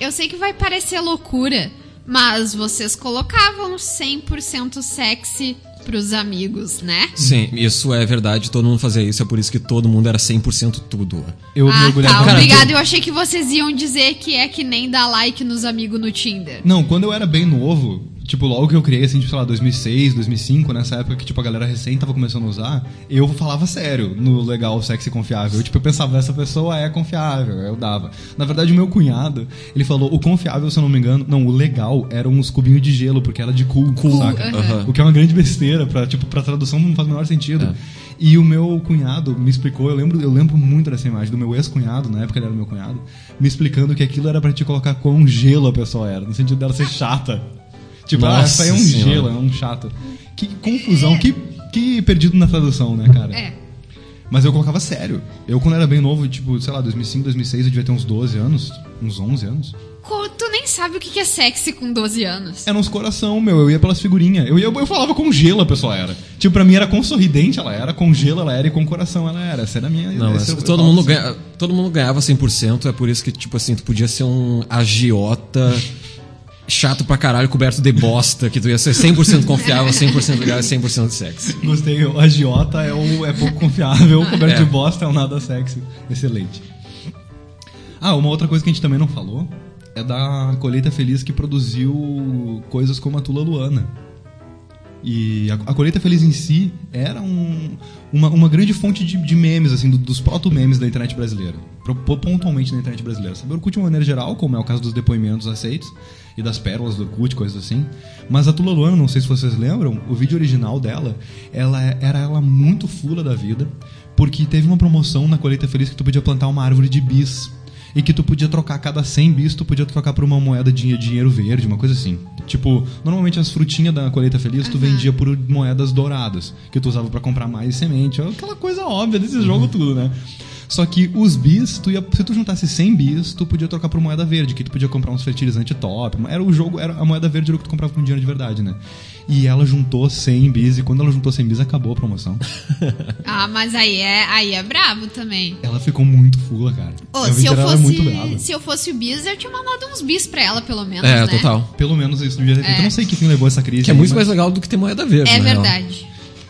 S3: Eu sei que vai parecer loucura, mas vocês colocavam 100% sexy pros amigos, né?
S2: Sim, isso é verdade, todo mundo fazia isso, é por isso que todo mundo era 100% tudo.
S1: Eu
S3: ah,
S1: mergulhava.
S3: tá.
S2: Cara,
S3: Obrigada.
S2: tu-
S3: Eu achei que vocês iam dizer que é que nem dar like nos amigos no Tinder.
S1: Não, quando eu era bem novo, Tipo, logo que eu criei, assim, tipo, sei lá, 2006, 2005, nessa época que, tipo, a galera recém tava começando a usar, eu falava sério no legal, sexy e confiável. Eu, tipo, eu pensava, essa pessoa é confiável, eu dava. Na verdade, o meu cunhado, ele falou, o confiável, se eu não me engano, não, o legal eram uns cubinhos de gelo, porque era de cool,
S2: Cool,
S1: saca?
S2: aham.
S1: O que é uma grande besteira, pra, tipo, pra tradução não faz o menor sentido.
S2: É.
S1: E o meu cunhado me explicou, eu lembro, eu lembro muito dessa imagem, do meu ex-cunhado, na época ele era meu cunhado, me explicando que aquilo era pra te colocar quão gelo a pessoa era, no sentido dela ser chata. Tipo, ah,
S2: Nossa
S1: essa é um
S2: Senhora.
S1: gelo, é um chato. Que confusão, que, que perdido na tradução, né, cara?
S3: É.
S1: Mas eu colocava sério. Eu, quando era bem novo, tipo, sei lá, 2005, 2006, eu devia ter uns 12 anos, uns 11 anos.
S3: Tu nem sabe o que que é sexy com 12 anos.
S1: Era uns coração, meu. Eu ia pelas figurinhas. Eu, ia, eu falava com gelo a pessoa era. Tipo, pra mim era com sorridente ela era, com gelo ela era e com coração ela era. Essa era a minha
S2: Não,
S1: eu- eu
S2: todo, mundo
S1: assim.
S2: ganha, todo mundo ganhava 100%, é por isso que, tipo assim, tu podia ser um agiota chato pra caralho, coberto de bosta, que tu ia ser 100% confiável, 100% legal e 100% sexy.
S1: Gostei, o agiota é, o, é pouco confiável, o coberto
S2: É.
S1: de bosta é o nada sexy. Excelente. Ah, uma outra coisa que a gente também não falou é da colheita feliz que produziu coisas como a Tula Luana. E a, a colheita feliz em si era um- uma, uma grande fonte de, de memes, assim, do- dos proto-memes da internet brasileira. Pontualmente da internet brasileira. Sabe, o Orkut de uma maneira geral, como é o caso dos depoimentos aceitos e das pérolas do Orkut, coisas assim. Mas a Tula Luana, não sei se vocês lembram, o vídeo original dela, ela é- era ela muito fula da vida, porque teve uma promoção na colheita feliz que tu podia plantar uma árvore de bis e que tu podia trocar cada 100 bis, tu podia trocar por uma moeda de dinheiro verde, uma coisa assim. Tipo, normalmente as frutinhas da colheita feliz tu vendia por moedas douradas, que tu usava pra comprar mais semente, aquela coisa óbvia desse jogo tudo, né? Só que os bis, tu ia, se tu juntasse 100 bis, tu podia trocar por moeda verde, que tu podia comprar uns fertilizantes top. Era o jogo, era a moeda verde era o que tu comprava com dinheiro de verdade, né? E ela juntou 100 bis, e quando ela juntou 100 bis, acabou a promoção.
S3: Ah, mas aí é, aí é brabo também.
S1: ela ficou muito fula, cara. A
S3: se, eu
S1: era
S3: fosse,
S1: muito brava.
S3: se eu fosse o Bis, eu tinha mandado uns bis pra ela, pelo menos,
S2: É,
S3: né?
S2: total.
S1: Pelo menos isso devia.
S3: É.
S1: Eu não sei que fim levou essa crise.
S2: Que é
S1: aí,
S2: muito
S1: mas
S2: mais legal do que ter moeda verde.
S3: É verdade.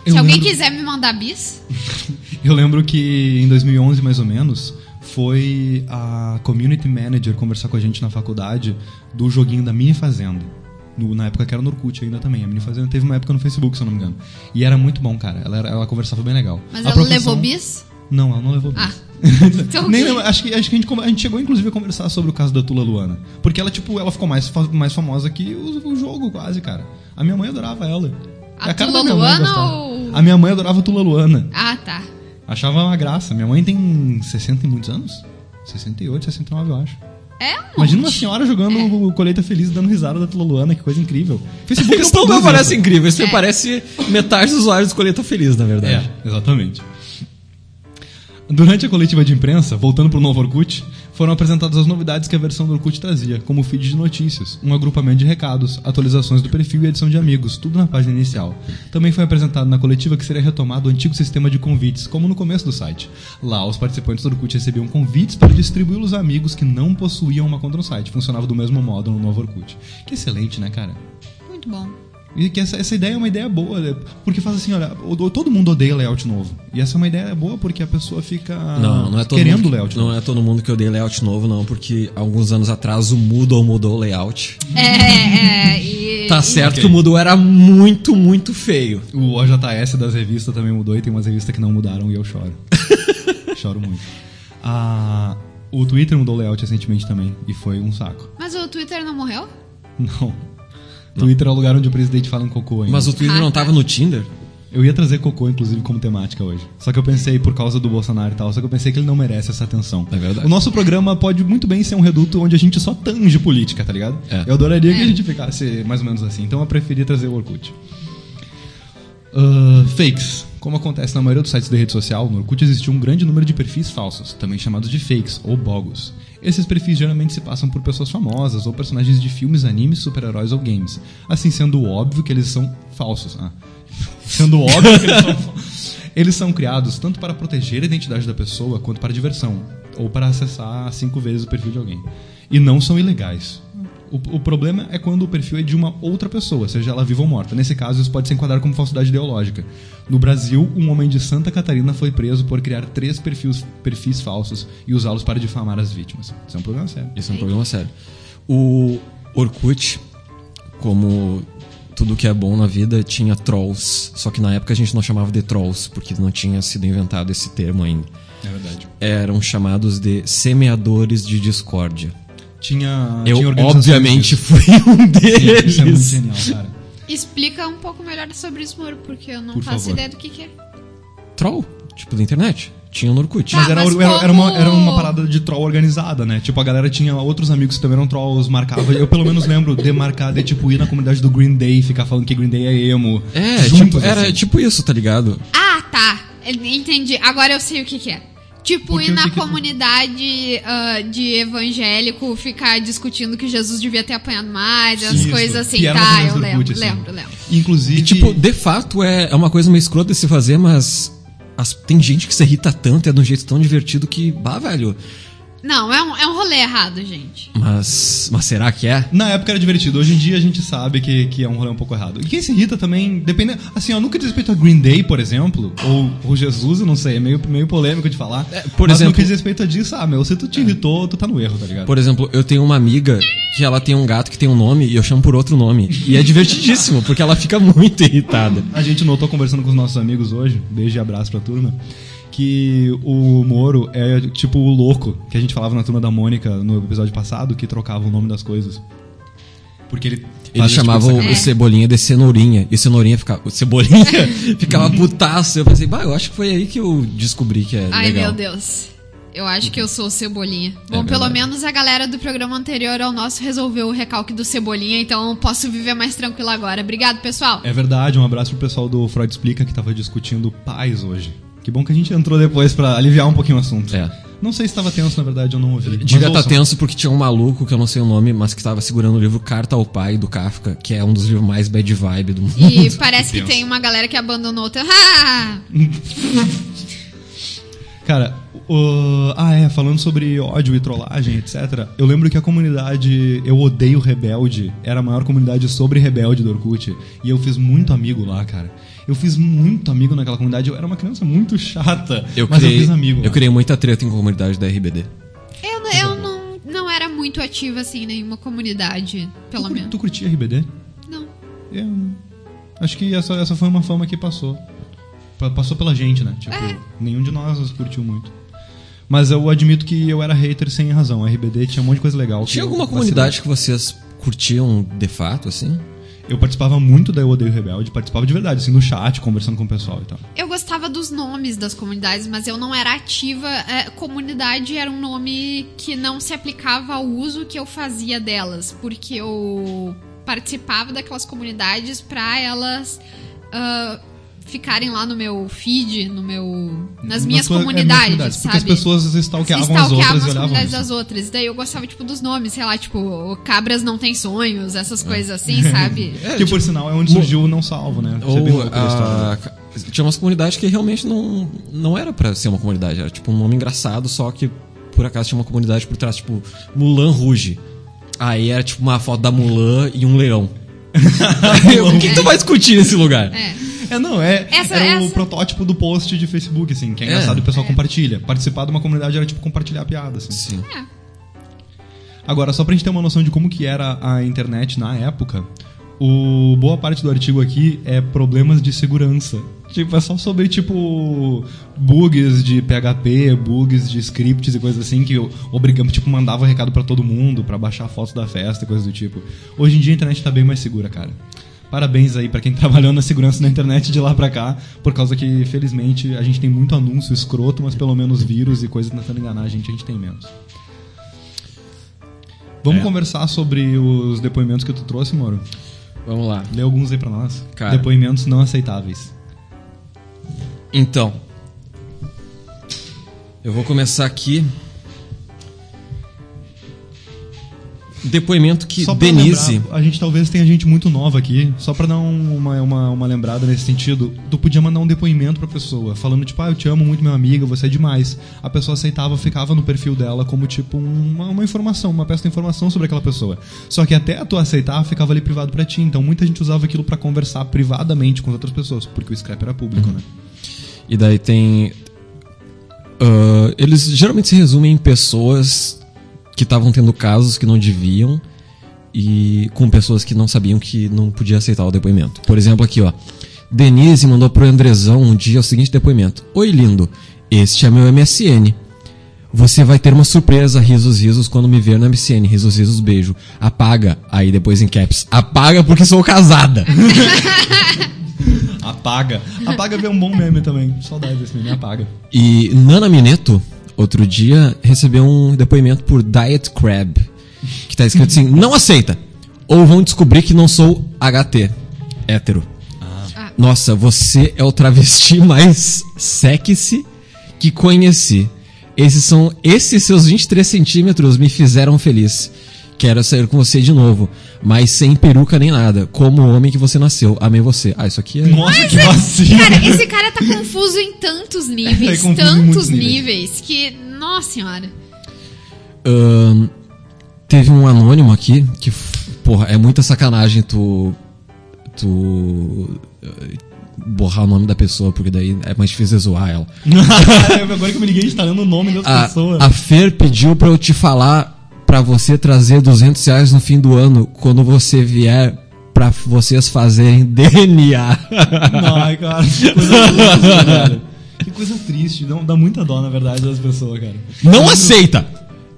S1: Eu
S3: Se alguém
S1: lembro-
S3: quiser me mandar bis,
S1: Eu lembro que em 2011, mais ou menos, foi a community manager conversar com a gente na faculdade do joguinho da Mini Fazenda. No- na época que era no Orkut ainda também. A Mini Fazenda teve uma época no Facebook, se eu não me engano. E era muito bom, cara. Ela, era- ela conversava bem legal.
S3: mas
S1: A
S3: ela
S1: profissão-
S3: levou bis?
S1: Não, ela não levou bis.
S3: Ah. Então,
S1: Nem lembro, acho que, acho que a, gente, a gente chegou inclusive a conversar sobre o caso da Tula Luana. Porque ela, tipo, ela ficou mais, mais famosa que o, o jogo, quase, cara. A minha mãe adorava ela.
S3: A Tula
S1: da minha mãe
S3: Luana ou-
S1: A minha mãe adorava a Tula Luana.
S3: Ah, tá.
S1: Achava uma graça. Minha mãe tem 60 e muitos anos? 68, 69, eu acho.
S3: É um
S1: Imagina uma senhora jogando
S3: É.
S1: o Colheita Feliz dando risada da Tula Luana, que coisa incrível. Facebook
S2: Isso não
S1: produz
S2: parece
S1: isso.
S2: incrível, isso
S3: É.
S2: me parece metade dos usuários do Colheita Feliz, na verdade.
S1: É, exatamente. Durante a coletiva de imprensa, voltando para o novo Orkut, foram apresentadas as novidades que a versão do Orkut trazia, como feed de notícias, um agrupamento de recados, atualizações do perfil e edição de amigos, tudo na página inicial. Também foi apresentado na coletiva que seria retomado o antigo sistema de convites, como no começo do site. Lá, os participantes do Orkut recebiam convites para distribuí-los a amigos que não possuíam uma conta no site. Funcionava do mesmo modo no novo Orkut. Que excelente, né, cara?
S3: Muito bom.
S1: E que essa, essa ideia é uma ideia boa, né? porque faz assim, olha, todo mundo odeia layout novo. E essa é uma ideia boa porque a pessoa fica
S2: Não, não é todo
S1: querendo
S2: mundo,
S1: layout
S2: Não
S1: novo.
S2: é todo mundo que odeia layout novo, não, porque alguns anos atrás o Moodle mudou o layout.
S3: É, é, e...
S2: Tá certo
S1: Ok.
S2: que o Moodle era muito, muito feio.
S1: O OJS das revistas também mudou e tem umas revistas que não mudaram e eu choro. choro muito. Ah, o Twitter mudou o layout recentemente também e foi um saco.
S3: Mas o Twitter não morreu?
S1: Não. Twitter é o lugar onde o presidente fala em cocô ainda.
S2: Mas o Twitter
S3: Ah,
S2: não
S3: tá.
S2: tava no Tinder?
S1: Eu ia trazer cocô, inclusive, como temática hoje. Só que eu pensei, por causa do Bolsonaro e tal, só que eu pensei que ele não merece essa atenção.
S2: É verdade.
S1: O nosso programa pode muito bem ser um reduto onde a gente só tange política, tá ligado?
S2: É.
S1: Eu adoraria que
S3: É.
S1: a gente ficasse mais ou menos assim. Então eu preferi trazer o Orkut. Ah, fakes. Como acontece na maioria dos sites da rede social, no Orkut existiu um grande número de perfis falsos, também chamados de fakes ou bogos. Esses perfis geralmente se passam por pessoas famosas ou personagens de filmes, animes, super-heróis ou games. Assim sendo óbvio que eles são falsos. Ah. Sendo óbvio que eles são falsos. Eles são criados tanto para proteger a identidade da pessoa quanto para diversão, ou para acessar cinco vezes o perfil de alguém. E não são ilegais. O, o problema é quando o perfil é de uma outra pessoa, seja ela viva ou morta. Nesse caso, isso pode se enquadrar como falsidade ideológica. No Brasil, um homem de Santa Catarina foi preso por criar três perfis, perfis falsos e usá-los para difamar as vítimas. Isso é um problema sério.
S2: Isso é um problema sério. O Orkut, como tudo que é bom na vida tinha trolls. Só que na época a gente não chamava de trolls, porque não tinha sido inventado esse termo ainda.
S1: É verdade.
S2: Eram chamados de semeadores de discórdia.
S1: Tinha.
S2: Eu,
S1: tinha
S2: obviamente, fui um deles.
S1: Isso é muito genial, cara.
S3: Explica um pouco melhor sobre isso, Moro, porque eu não
S1: Por
S3: faço
S1: favor.
S3: ideia do que, que é.
S2: Troll, tipo da internet. Tinha no Orkut.
S3: Tá.
S1: Mas, era,
S3: mas
S1: era, era uma,
S3: como-
S1: era uma parada de troll organizada, né? Tipo, a galera tinha outros amigos que também eram trolls, marcava. Eu pelo menos lembro de marcar, de tipo, ir na comunidade do Green Day, ficar falando que Green Day é emo.
S2: É,
S1: juntos,
S2: tipo, era
S1: assim.
S2: tipo isso, tá ligado?
S3: Ah, tá. Entendi. Agora eu sei o que, que é. Tipo,
S1: Porque
S3: ir na
S1: que que-
S3: comunidade ah, de evangélico ficar discutindo que Jesus devia ter apanhado mais, essas
S1: Isso,
S3: coisas assim. Tá, eu lembro,
S1: Orkut, assim.
S3: lembro, lembro.
S1: Inclusive.
S2: E, tipo, de fato é, é uma coisa meio escrota de se fazer, mas as- tem gente que se irrita tanto, é de um jeito tão divertido que, bah, velho.
S3: Não, é um, é um rolê errado, gente.
S2: Mas, mas será que é?
S1: Na época era divertido, hoje em dia a gente sabe que, que é um rolê um pouco errado. E quem se irrita também, depende. Assim, ó, nunca diz respeito a Green Day, por exemplo, ou o Jesus, eu não sei, é meio, meio polêmico de falar.
S2: É, por
S1: mas
S2: exemplo-
S1: no que diz respeito a disso, ah, meu, se tu te irritou, tu tá no erro, tá ligado?
S2: Por exemplo, eu tenho uma amiga que ela tem um gato que tem um nome e eu chamo por outro nome. E é divertidíssimo, porque ela fica muito irritada.
S1: A gente notou conversando com os nossos amigos hoje, beijo e abraço pra turma, que o Moro é tipo o louco que a gente falava na turma da Mônica no episódio passado, que trocava o nome das coisas. Porque ele.
S2: Ele chamava
S1: tipo de
S2: o
S1: sacanagem.
S2: Cebolinha de Cenourinha. E Cenourinha ficava. o Cebolinha ficava putaço. Eu pensei, bah, eu acho que foi aí que eu descobri que é
S3: Ai,
S2: legal.
S3: meu Deus. Eu acho que eu sou o Cebolinha. Bom,
S2: É
S3: pelo
S2: verdade.
S3: menos a galera do programa anterior ao nosso resolveu o recalque do Cebolinha, então eu posso viver mais tranquilo agora. Obrigado, pessoal.
S1: É verdade, um abraço pro pessoal do Freud Explica que tava discutindo paz hoje. Que bom que a gente entrou depois pra aliviar um pouquinho o assunto.
S2: É.
S1: Não sei se tava tenso, na verdade, eu não ouvi.
S2: Estar
S1: ouçam.
S2: tenso porque tinha um maluco, que eu não sei o nome, mas que tava segurando o livro Carta ao Pai, do Kafka, que é um dos livros mais bad vibe do mundo.
S3: E parece que
S1: tenso.
S3: tem uma galera que abandonou o teu.
S1: Cara, o- ah é, falando sobre ódio e trollagem, etc. Eu lembro que a comunidade Eu Odeio Rebelde era a maior comunidade sobre rebelde do Orkut. E eu fiz muito amigo lá, cara. Eu fiz muito amigo naquela comunidade. Eu era uma criança muito chata,
S2: Eu
S1: mas
S2: criei,
S1: eu fiz amigo.
S2: eu criei muita treta em comunidade da RBD.
S3: Eu, não- eu não, não era muito ativa assim em nenhuma comunidade, pelo
S1: tu,
S3: menos.
S1: tu curtia RBD?
S3: Não.
S1: Eu não. Acho que essa, essa foi uma fama que passou. Pa- Passou pela gente, né? Tipo,
S3: É.
S1: nenhum de nós curtiu muito. Mas eu admito que eu era hater sem razão. A RBD tinha um monte de coisa legal.
S2: Tinha alguma comunidade que vocês curtiam de fato, assim?
S1: Eu participava muito da Eu Odeio Rebelde, participava de verdade, assim, no chat, conversando com o pessoal e tal.
S3: Eu gostava dos nomes das comunidades, mas eu não era ativa. É, comunidade era um nome que não se aplicava ao uso que eu fazia delas, porque eu participava daquelas comunidades pra elas ah, ficarem lá no meu feed, no meu nas minhas
S1: tua- é, nas
S3: comunidades,
S1: Porque as
S3: sabe?
S1: pessoas
S3: Se
S1: stalkeavam as
S3: stalkeavam
S1: outras
S3: as
S1: e
S3: comunidades
S1: isso.
S3: das outras. Daí eu gostava, tipo, dos nomes, sei lá, tipo, cabras não têm sonhos,
S1: É.
S3: essas coisas assim, sabe?
S1: Que por sinal é onde surgiu o Não Salvo, né? É
S2: Ou
S1: louco da história.
S2: a, tinha umas comunidades que realmente não, não era pra ser uma comunidade, era tipo um nome engraçado, só que por acaso tinha uma comunidade por trás, tipo Mulan Rouge. Aí era tipo uma foto da Mulan e um leão. o que, que tu vai discutir nesse lugar?
S3: É.
S1: É, não, é,
S3: Essa-
S1: era o
S3: essa-
S1: protótipo do post de Facebook, assim, que é
S2: É.
S1: engraçado e o pessoal compartilha. Participar de uma comunidade era tipo compartilhar a piada, assim.
S2: Sim.
S1: Agora, só pra gente ter uma noção de como que era a internet na época, o boa parte do artigo aqui é problemas de segurança. Tipo, é só sobre, tipo, bugs de PHP, bugs de scripts e coisas assim, que obrigamos, tipo, mandava recado pra todo mundo, pra baixar fotos da festa e coisas do tipo. Hoje em dia a internet tá bem mais segura, cara. Parabéns aí pra quem trabalhou na segurança na internet de lá pra cá, por causa que, felizmente, a gente tem muito anúncio escroto, mas pelo menos vírus e coisas tentando enganar a gente, a gente tem menos. Vamos
S2: É.
S1: conversar sobre os depoimentos que tu trouxe, Moro?
S2: Vamos lá.
S1: Lê alguns aí pra nós.
S2: Cara.
S1: Depoimentos não aceitáveis.
S2: Então. Eu vou começar aqui. Depoimento que
S1: Só
S2: Denise.
S1: lembrar, a gente talvez tenha gente muito nova aqui. Só pra dar um- uma, uma, uma lembrada nesse sentido, tu podia mandar um depoimento pra pessoa, falando tipo, ah, eu te amo muito, meu amigo, você é demais. A pessoa aceitava, ficava no perfil dela como tipo uma, uma informação, uma peça de informação sobre aquela pessoa. Só que até tu aceitar, ficava ali privado pra ti. Então muita gente usava aquilo pra conversar privadamente com outras pessoas, porque o scrap era público,
S2: Uhum.
S1: né?
S2: E daí tem. ah, eles geralmente se resumem em pessoas que estavam tendo casos que não deviam e com pessoas que não sabiam que não podia aceitar o depoimento. Por exemplo, aqui, ó. Denise mandou pro Andrezão um dia o seguinte depoimento: Oi, lindo, este é meu MSN. Você vai ter uma surpresa, risos, risos, quando me ver no MSN. Risos, risos, beijo. Apaga. Aí depois em caps. Apaga porque sou casada.
S1: Apaga. Apaga é um bom meme também. Saudade desse meme, apaga.
S2: E Nana Mineto, outro dia, recebeu um depoimento por Diet Crab. Que tá escrito assim: Não aceita. Ou vão descobrir que não sou HT. Hétero. Nossa, você é o travesti mais sexy que conheci. Esses são. Esses seus 23 centímetros me fizeram feliz. Quero sair com você de novo. Mas sem peruca nem nada. Como o homem que você nasceu. Amei você. Ah, isso aqui é.
S1: Nossa, que vacilo.
S3: Cara, esse cara tá confuso em tantos níveis,
S1: É, em muitos
S3: tantos níveis.
S1: níveis.
S3: que. Nossa senhora.
S2: Ahn, teve um anônimo aqui que, porra, é muita sacanagem tu. Tu. eh, borrar o nome da pessoa, porque daí é mais difícil zoar ela.
S1: Agora que eu me liguei, a gente tá lendo o nome das pessoas.
S2: a Fer pediu pra eu te falar pra você trazer 200 reais no fim do ano quando você vier pra vocês fazerem DNA.
S1: Ai, cara, que coisa triste. Que coisa triste. Dá, dá muita dó, na verdade, das pessoas, cara.
S2: Não aceita!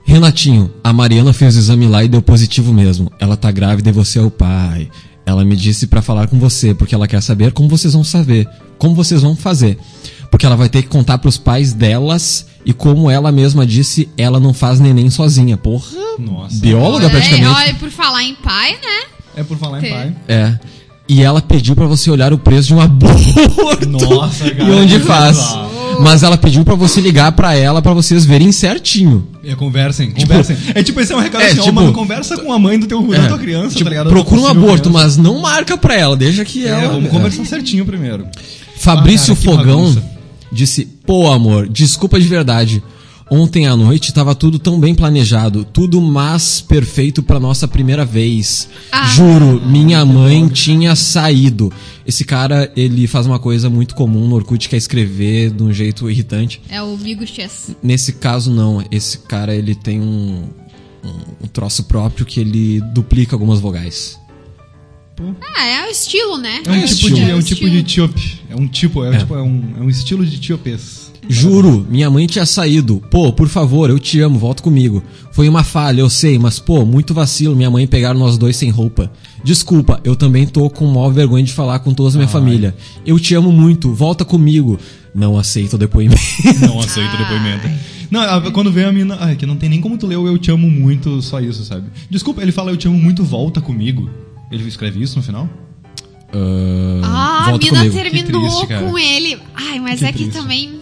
S2: Renatinho, a Mariana fez o exame lá e deu positivo mesmo. Ela tá grávida e você é o pai. Ela me disse pra falar com você, porque ela quer saber como vocês vão saber, como vocês vão fazer. Porque ela vai ter que contar pros pais delas e como ela mesma disse, ela não faz neném sozinha. Porra,
S1: Nossa.
S2: bióloga
S3: É,
S2: praticamente.
S3: olha, por falar em pai, né?
S1: É por falar em pai.
S2: É. E ela pediu pra você olhar o preço de um aborto.
S1: Nossa, cara.
S2: E onde faz. Mas ela pediu pra você ligar pra ela pra vocês verem certinho.
S1: É, conversem, conversem. é tipo, esse é um recado
S2: é,
S1: assim, ó,
S2: tipo-
S1: mano, conversa com a mãe do teu, da
S2: É,
S1: tua criança,
S2: tipo,
S1: tá ligado?
S2: procura um
S1: Da
S2: aborto,
S1: criança.
S2: mas não marca pra ela, deixa que
S1: É,
S2: ela.
S1: vamos conversar certinho primeiro.
S2: Fabrício
S1: Ah, cara,
S2: Fogão
S1: bagunça.
S2: Disse: Pô, amor, desculpa de verdade. Ontem à noite tava tudo tão bem planejado, tudo mais perfeito pra nossa primeira vez.
S3: Ah.
S2: Juro, minha mãe tinha saído. Esse cara, ele faz uma coisa muito comum no Orkut, que é escrever de um jeito irritante.
S3: É o Migo Chess.
S2: Nesse caso, não. Esse cara, ele tem um, um, um troço próprio que ele duplica algumas vogais.
S3: Ah, é o estilo, né?
S1: É um, tipo,
S2: estilo.
S1: de, é um
S3: o
S1: tipo
S3: estilo.
S1: de etíope. É um tipo, é,
S2: É.
S1: tipo, é um, é um estilo de etíopes.
S2: Juro, minha mãe tinha saído. Pô, por favor, eu te amo, volta comigo. Foi uma falha, eu sei, mas pô, muito vacilo minha mãe pegar nós dois sem roupa. Desculpa, eu também tô com maior vergonha de falar com toda a minha família. Eu te amo muito, volta comigo. Não aceito o depoimento.
S1: Não aceito o depoimento. Não, quando vem a mina. Ai, que não tem nem como tu ler o Eu Te Amo Muito, só isso, sabe? Desculpa, ele fala Eu Te Amo Muito, volta comigo. Ele escreve isso no final?
S3: Ah, a mina
S2: comigo.
S3: terminou
S1: Que triste,
S3: com ele. Ai, mas
S1: Que
S3: é que
S1: triste.
S3: também.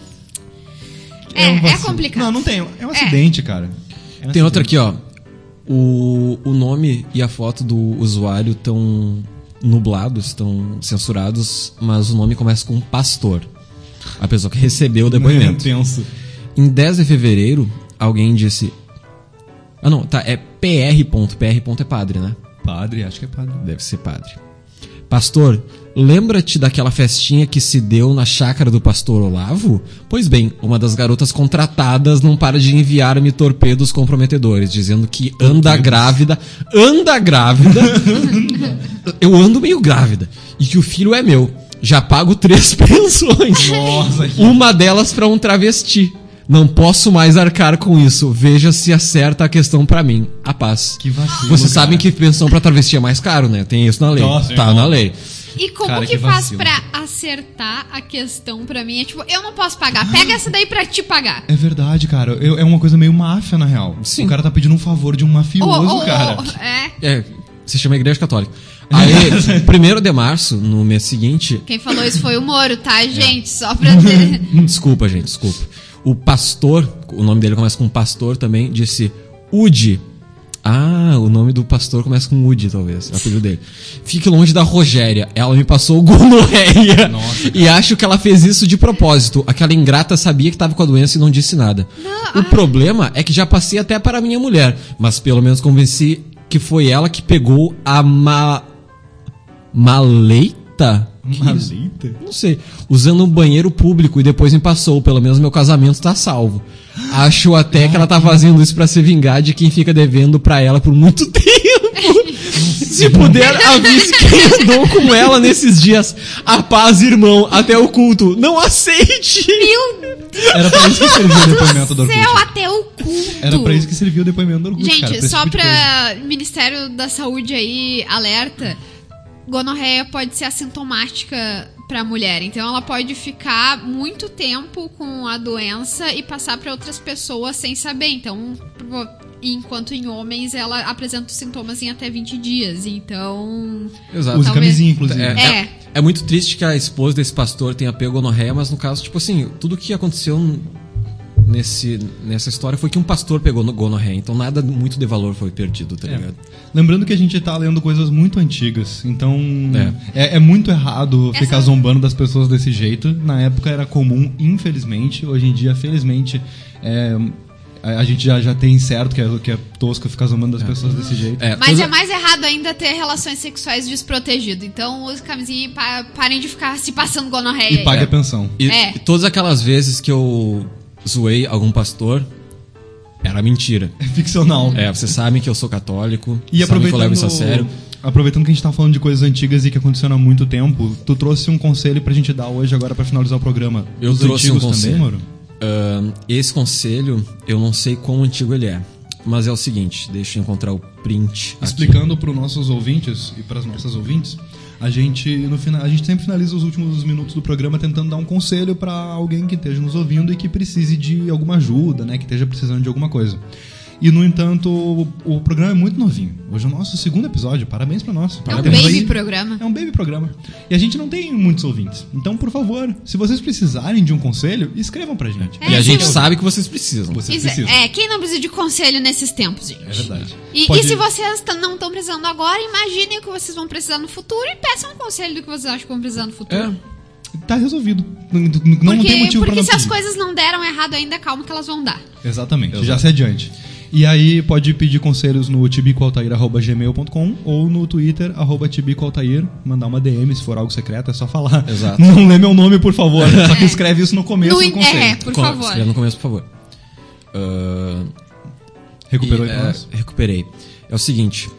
S3: É,
S1: um
S3: é,
S1: vacilo.
S3: complicado.
S1: Não, não tem. É um acidente, cara. É um
S2: Tem outra
S1: acidente.
S2: aqui, ó. O, o nome e a foto do usuário estão nublados, estão censurados, mas o nome começa com pastor. A pessoa que recebeu o depoimento.
S1: Tenso.
S2: Em 10 de fevereiro, alguém disse. Ah, não, tá. É PR. PR. ponto é padre, né?
S1: Padre, acho que é padre.
S2: Deve ser padre. Pastor, lembra-te daquela festinha que se deu na chácara do pastor Olavo? Pois bem, uma das garotas contratadas não para de enviar-me torpedos comprometedores, dizendo que anda grávida, anda grávida, eu ando meio grávida, e que o filho é meu. Já pago três pensões.
S1: Nossa, que-
S2: Uma delas pra um travesti. Não posso mais arcar com isso. Veja se acerta a questão pra mim. A paz.
S1: Que vacilo,
S2: Vocês
S1: cara.
S2: sabem que pensão pra travesti é mais caro, né? Tem isso na lei.
S1: Nossa,
S2: tá
S1: irmão.
S2: na lei.
S3: E como
S1: Cara,
S3: que,
S1: que
S3: faz pra acertar a questão pra mim? É tipo, eu não posso pagar. Pega essa daí pra te pagar.
S1: É verdade, cara. Eu- é uma coisa meio máfia, na real.
S2: Sim.
S1: O cara tá pedindo um favor de um mafioso,
S3: ô, ô,
S1: cara.
S3: é.
S2: É, se chama Igreja Católica. Aí, primeiro de março, no mês seguinte.
S3: Quem falou isso foi o Moro, tá,
S1: É.
S3: gente? Só pra ter.
S2: Desculpa, gente, desculpa. O pastor, o nome dele começa com pastor também, disse Udi. Ah, o nome do pastor começa com Udi, talvez. É o apelido dele. Fique longe da Rogéria. Ela me passou gonorreia.
S1: Nossa,
S2: e acho que ela fez isso de propósito. Aquela ingrata sabia que tava com a doença e não disse nada. o problema é que já passei até para a minha mulher. Mas pelo menos convenci que foi ela que pegou a ma... Maleita? Não sei. Usando um banheiro público e depois me passou. Pelo menos meu casamento tá salvo. Acho até que ela tá fazendo isso pra se vingar de quem fica devendo pra ela por muito tempo. Se puder, avise quem andou com ela nesses dias. A paz, irmão, até o culto. Não aceite!
S3: Meu
S1: Era pra isso que serviu o depoimento do
S3: do céu,
S1: Orkut.
S3: até o culto.
S1: Era pra isso que serviu o depoimento do Orkut,
S3: Gente,
S1: cara,
S3: só
S1: tipo
S3: pra Ministério da Saúde aí, alerta. Gonorreia pode ser assintomática pra mulher. Então ela pode ficar muito tempo com a doença e passar pra outras pessoas sem saber. Então, enquanto em homens ela apresenta os sintomas em até 20 dias. Então,
S2: Exato.
S1: Use
S3: talvez-
S1: camisinha, inclusive.
S2: É,
S3: É.
S2: é. é muito triste que a esposa desse pastor tenha pego gonorreia, mas no caso, tipo assim, tudo que aconteceu nesse, nessa história foi que um pastor pegou no gonorreia. Então nada muito de valor foi perdido, tá
S1: É.
S2: ligado?
S1: Lembrando que a gente tá lendo coisas muito antigas, então
S2: É.
S1: é, é muito errado
S3: Essa-
S1: ficar zombando das pessoas desse jeito. Na época era comum, infelizmente. Hoje em dia, felizmente, é, a, a gente já, já tem certo que é, que é tosco ficar zombando das pessoas desse jeito.
S2: É,
S3: Mas
S2: toda-
S3: é mais errado ainda ter relações sexuais desprotegido. Então use camisinha e pa- parem de ficar se passando gonorreia.
S1: E
S3: aí.
S1: pague a pensão.
S2: E,
S3: É.
S2: e todas aquelas vezes que eu zoei algum pastor, era mentira.
S1: É ficcional.
S2: É, vocês sabem que eu sou católico,
S1: E
S2: sabem que eu levo
S1: aproveitando,
S2: isso a sério.
S1: aproveitando que a gente tá falando de coisas antigas e que aconteceram há muito tempo, tu trouxe um conselho pra gente dar hoje agora pra finalizar o programa.
S2: Eu
S1: Os
S2: trouxe um conselho.
S1: também?
S2: Ahn, esse conselho, eu não sei quão antigo ele é. Mas é o seguinte, deixa eu encontrar o print.
S1: Explicando para os nossos ouvintes e para as nossas ouvintes, a gente no final, a gente sempre finaliza os últimos minutos do programa tentando dar um conselho para alguém que esteja nos ouvindo e que precise de alguma ajuda, né, que esteja precisando de alguma coisa. E no entanto, o, o programa é muito novinho. Hoje é o nosso segundo episódio. Parabéns para nós.
S3: É um
S1: Parabéns
S3: baby
S1: aí.
S3: programa.
S1: É um baby programa. E a gente não tem muitos ouvintes. Então, por favor, se vocês precisarem de um conselho, escrevam pra gente.
S3: É,
S2: E a gente sabe que vocês precisam.
S1: Vocês
S3: Isso é-
S1: precisam.
S3: é, quem não precisa de conselho nesses tempos, gente?
S1: É verdade.
S3: E,
S1: Pode-
S3: e se vocês não estão precisando agora, imaginem o que vocês vão precisar no futuro e peçam um conselho do que vocês acham que vão precisar no futuro.
S2: É,
S1: Tá resolvido. Não,
S3: porque
S1: tem motivo pra
S3: porque se as coisas não deram errado ainda, calma que elas vão dar.
S1: Exatamente,
S2: Exato.
S1: já se adiante. E aí pode pedir conselhos no tibicoaltair.gmail.com ou no Twitter, arroba tibicoaltair, mandar uma DM se for algo secreto, é só falar.
S2: Exato.
S1: Não lê meu nome, por favor. Só que escreve isso no começo
S3: No
S1: do conselho.
S3: é, por favor.
S2: escreva no começo, por favor. Ah,
S1: Recuperou
S2: e,
S1: aí pra
S2: é? Recuperei. É o seguinte.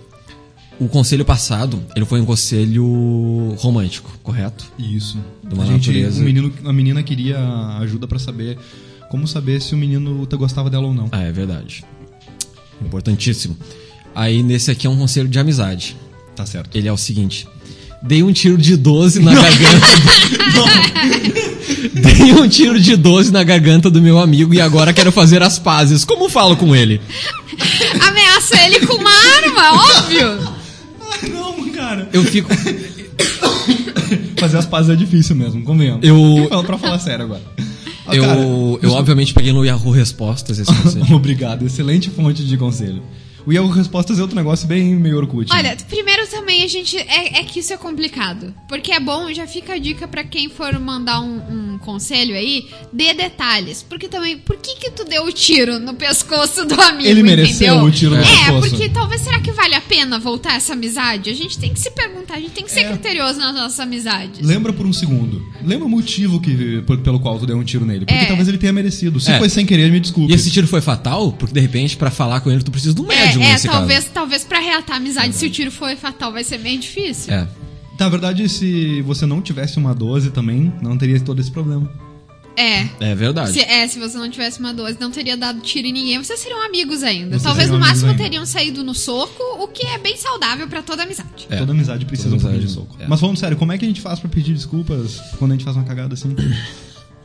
S2: O conselho passado, ele foi um conselho romântico, correto?
S1: Isso.
S2: De uma
S1: a, gente,
S2: natureza-
S1: o menino, a menina queria ajuda pra saber como saber se o menino te gostava dela ou não.
S2: Ah, é verdade. Importantíssimo. Aí nesse aqui é um conselho de amizade.
S1: Tá certo.
S2: Ele é o seguinte: dei um tiro de 12 na garganta. dei um tiro de 12 na garganta do meu amigo e agora quero fazer as pazes. Como falo com ele?
S3: Ameaça ele com uma arma, óbvio!
S1: Ai, não, cara.
S2: Eu fico.
S1: Fazer as pazes é difícil mesmo, convenhamos.
S2: Eu-
S1: Fala pra falar sério agora. Ah,
S2: Eu,
S1: cara,
S2: eu obviamente peguei no Yahoo Respostas esse conselho.
S1: Obrigado, excelente fonte de conselho. O Yahoo Respostas é outro negócio bem meio Orkut. né?
S3: Olha, primeiro também a gente. É, é que isso é complicado. Porque é bom, já fica a dica pra quem for mandar um, um conselho aí, dê detalhes. Porque também, por que que tu deu o tiro no pescoço do amigo?
S1: Ele mereceu
S3: entendeu?
S1: o tiro no
S3: É,
S1: pescoço.
S3: porque talvez será que vale a pena voltar essa amizade? A gente tem que se perguntar, a gente tem que ser
S1: É.
S3: criterioso nas nossas amizades.
S1: Lembra por um segundo. Lembra o motivo que, pelo qual tu deu um tiro nele. Porque
S3: É.
S1: talvez ele tenha merecido. Se
S2: É.
S1: foi sem querer, me desculpe.
S2: E esse tiro foi fatal? Porque de repente, pra falar com ele, tu precisa de um médium
S3: É, é
S2: nesse
S3: talvez,
S2: caso.
S3: talvez pra reatar a amizade, se o tiro foi fatal, vai ser meio difícil.
S2: É.
S1: Na verdade, se você não tivesse uma 12 também, não teria todo esse problema.
S3: É.
S2: É verdade.
S3: Se, é, se você não tivesse uma 12, não teria dado tiro em ninguém, vocês seriam amigos ainda.
S1: Vocês
S3: Talvez no máximo
S1: ainda.
S3: teriam saído no soco, o que é bem saudável pra toda amizade.
S2: É.
S1: Toda amizade precisa
S2: Toda
S1: um pouquinho de soco.
S2: é.
S1: Mas falando sério, como é que a gente faz pra pedir desculpas quando a gente faz uma cagada assim?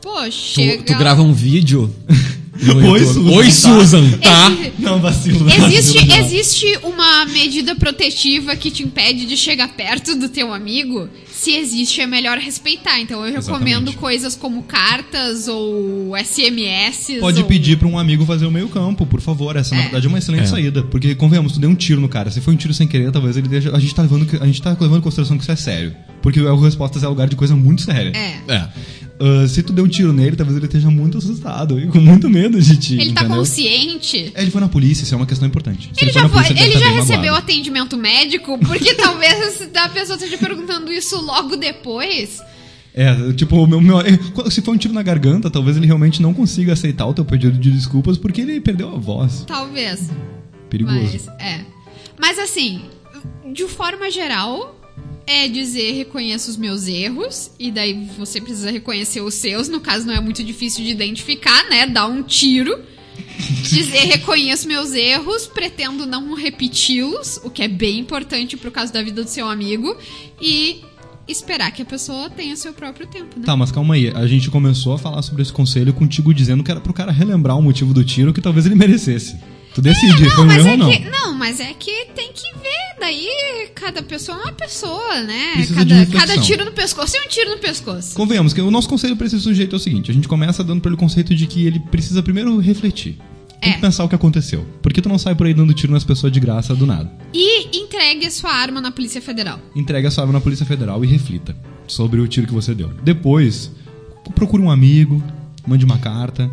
S3: Pô,
S2: Tu, tu grava um vídeo.
S1: Oi. Susan.
S2: Oi. Susan, tá?
S3: Exi-
S1: não, vacilo.
S3: Existe,
S1: vacilo, não.
S3: existe uma medida protetiva que te impede de chegar perto do teu amigo? Se existe, é melhor respeitar. Então eu recomendo
S1: Exatamente.
S3: coisas como cartas ou SMS.
S1: Pode
S3: ou...
S1: pedir pra um amigo fazer o meio campo, por favor. Essa, na
S3: É.
S1: verdade, é uma excelente
S2: É.
S1: saída. Porque, convenhamos, tu deu um tiro no cara. Se foi um tiro sem querer, talvez ele deixa. A gente tá levando, a gente tá levando em consideração que isso é sério. Porque o Respostas é lugar de coisa muito séria.
S3: É.
S2: É.
S1: Ah, se tu deu um tiro nele, talvez ele esteja muito assustado e com muito medo de ti.
S3: Ele tá
S1: entendeu?
S3: consciente.
S1: É, Ele foi na polícia, isso é uma questão importante. Se
S3: Ele
S1: foi
S3: já,
S1: polícia,
S3: ele já
S1: tá
S3: recebeu
S1: magoado.
S3: atendimento médico? Porque talvez a pessoa esteja perguntando isso logo depois.
S1: É, tipo, o meu, meu- se for um tiro na garganta, talvez ele realmente não consiga aceitar o teu pedido de desculpas porque ele perdeu a voz.
S3: Talvez.
S1: Perigoso.
S3: Mas, é. Mas assim, de forma geral, é dizer reconheço os meus erros, e daí você precisa reconhecer os seus, no caso não é muito difícil de identificar, né? Dar um tiro. Dizer reconheço meus erros, pretendo não repeti-los, o que é bem importante pro caso da vida do seu amigo, e esperar que a pessoa tenha seu próprio tempo, né?
S1: Tá, mas calma aí. A gente começou a falar sobre esse conselho contigo dizendo que era pro cara relembrar o motivo do tiro que talvez ele merecesse. Tu decide,
S3: Não,
S1: foi um
S3: mas
S1: erro
S3: é
S1: ou não?
S3: que, não, mas é que tem que ver. Daí cada pessoa é uma pessoa, né?
S1: Precisa
S3: Cada, cada tiro no pescoço é um tiro no pescoço.
S1: Convenhamos que o nosso conselho pra esse sujeito é o seguinte: a gente começa dando pra ele o conceito de que ele precisa primeiro refletir. Tem
S3: É.
S1: que pensar o que aconteceu. Por que tu não sai por aí dando tiro nas pessoas de graça do nada?
S3: E entregue a sua arma na Polícia Federal.
S1: Entregue a sua arma na Polícia Federal e reflita sobre o tiro que você deu. Depois, procure um amigo, mande uma carta.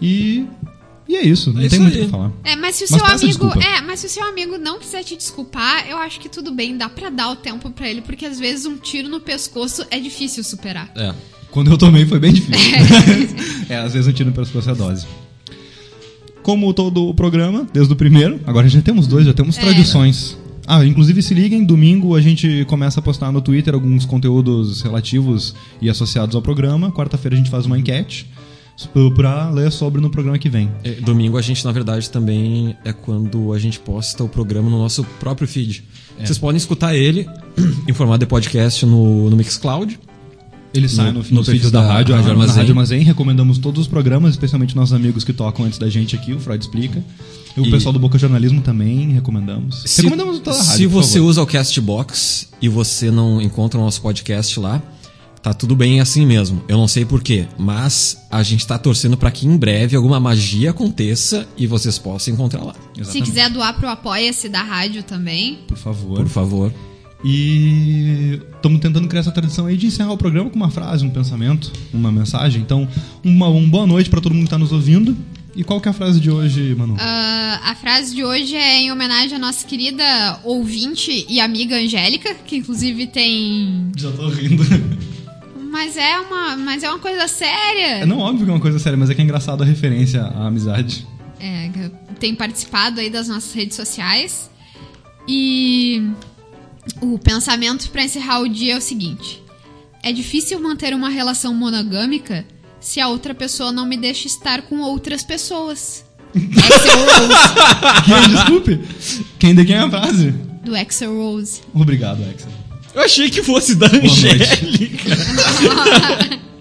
S1: E. E é isso, não
S2: É
S1: tem
S2: isso
S1: muito o que falar.
S3: É, mas se o
S1: Mas
S3: seu amigo. É, mas se o seu amigo não quiser te desculpar, eu acho que tudo bem, dá pra dar o tempo pra ele, porque às vezes um tiro no pescoço é difícil superar.
S2: É.
S1: Quando eu tomei foi bem difícil. é, às vezes um tiro no pescoço é dose. Como todo o programa, desde o primeiro, agora já temos dois, já temos
S3: É.
S1: tradições. Ah, inclusive se liguem, domingo a gente começa a postar no Twitter alguns conteúdos relativos e associados ao programa. Quarta-feira a gente faz uma enquete p- pra ler sobre no programa que vem.
S2: É, Domingo a gente, na verdade, também é quando a gente posta o programa no nosso próprio feed. Vocês podem escutar ele em formato de podcast no, no Mixcloud.
S1: Ele sai
S2: No-
S1: no,
S2: no
S1: nos feeds
S2: perfil
S1: da,
S2: da
S1: rádio,
S2: Rádio Armazém.
S1: Rádio Armazém. Recomendamos todos os programas, especialmente nossos amigos que tocam antes da gente aqui, o Freud Explica. E o
S2: E-
S1: pessoal do Boca Jornalismo também recomendamos.
S2: Se,
S1: recomendamos toda a rádio,
S2: se você
S1: favor.
S2: usa o Castbox e você não encontra o nosso podcast lá, tá tudo bem assim mesmo. Eu não sei porquê, mas a gente tá torcendo pra que em breve alguma magia aconteça e vocês possam encontrar lá.
S3: Se
S1: Exatamente.
S3: quiser doar pro Apoia-se da rádio também.
S1: Por favor.
S2: Por favor.
S1: E estamos tentando criar essa tradição aí de encerrar o programa com uma frase, um pensamento, uma mensagem. Então, uma, um boa noite para todo mundo que está nos ouvindo. E qual que é a frase de hoje, Manu?
S3: Ah, a frase de hoje é em homenagem à nossa querida ouvinte e amiga Angélica, que inclusive tem.
S1: Já tô rindo.
S3: Mas é uma, mas é uma coisa séria.
S1: É não óbvio que é uma coisa séria, mas é que é engraçado a referência à amizade.
S3: É, tem participado aí das nossas redes sociais. E o pensamento pra encerrar o dia é o seguinte: é difícil manter uma relação monogâmica se a outra pessoa não me deixa estar com outras pessoas. Axel Rose,
S1: Quem, desculpe? Quem de quem é a frase?
S3: do Axel Rose.
S1: Obrigado, Axel.
S2: Eu achei que fosse da. Angélica.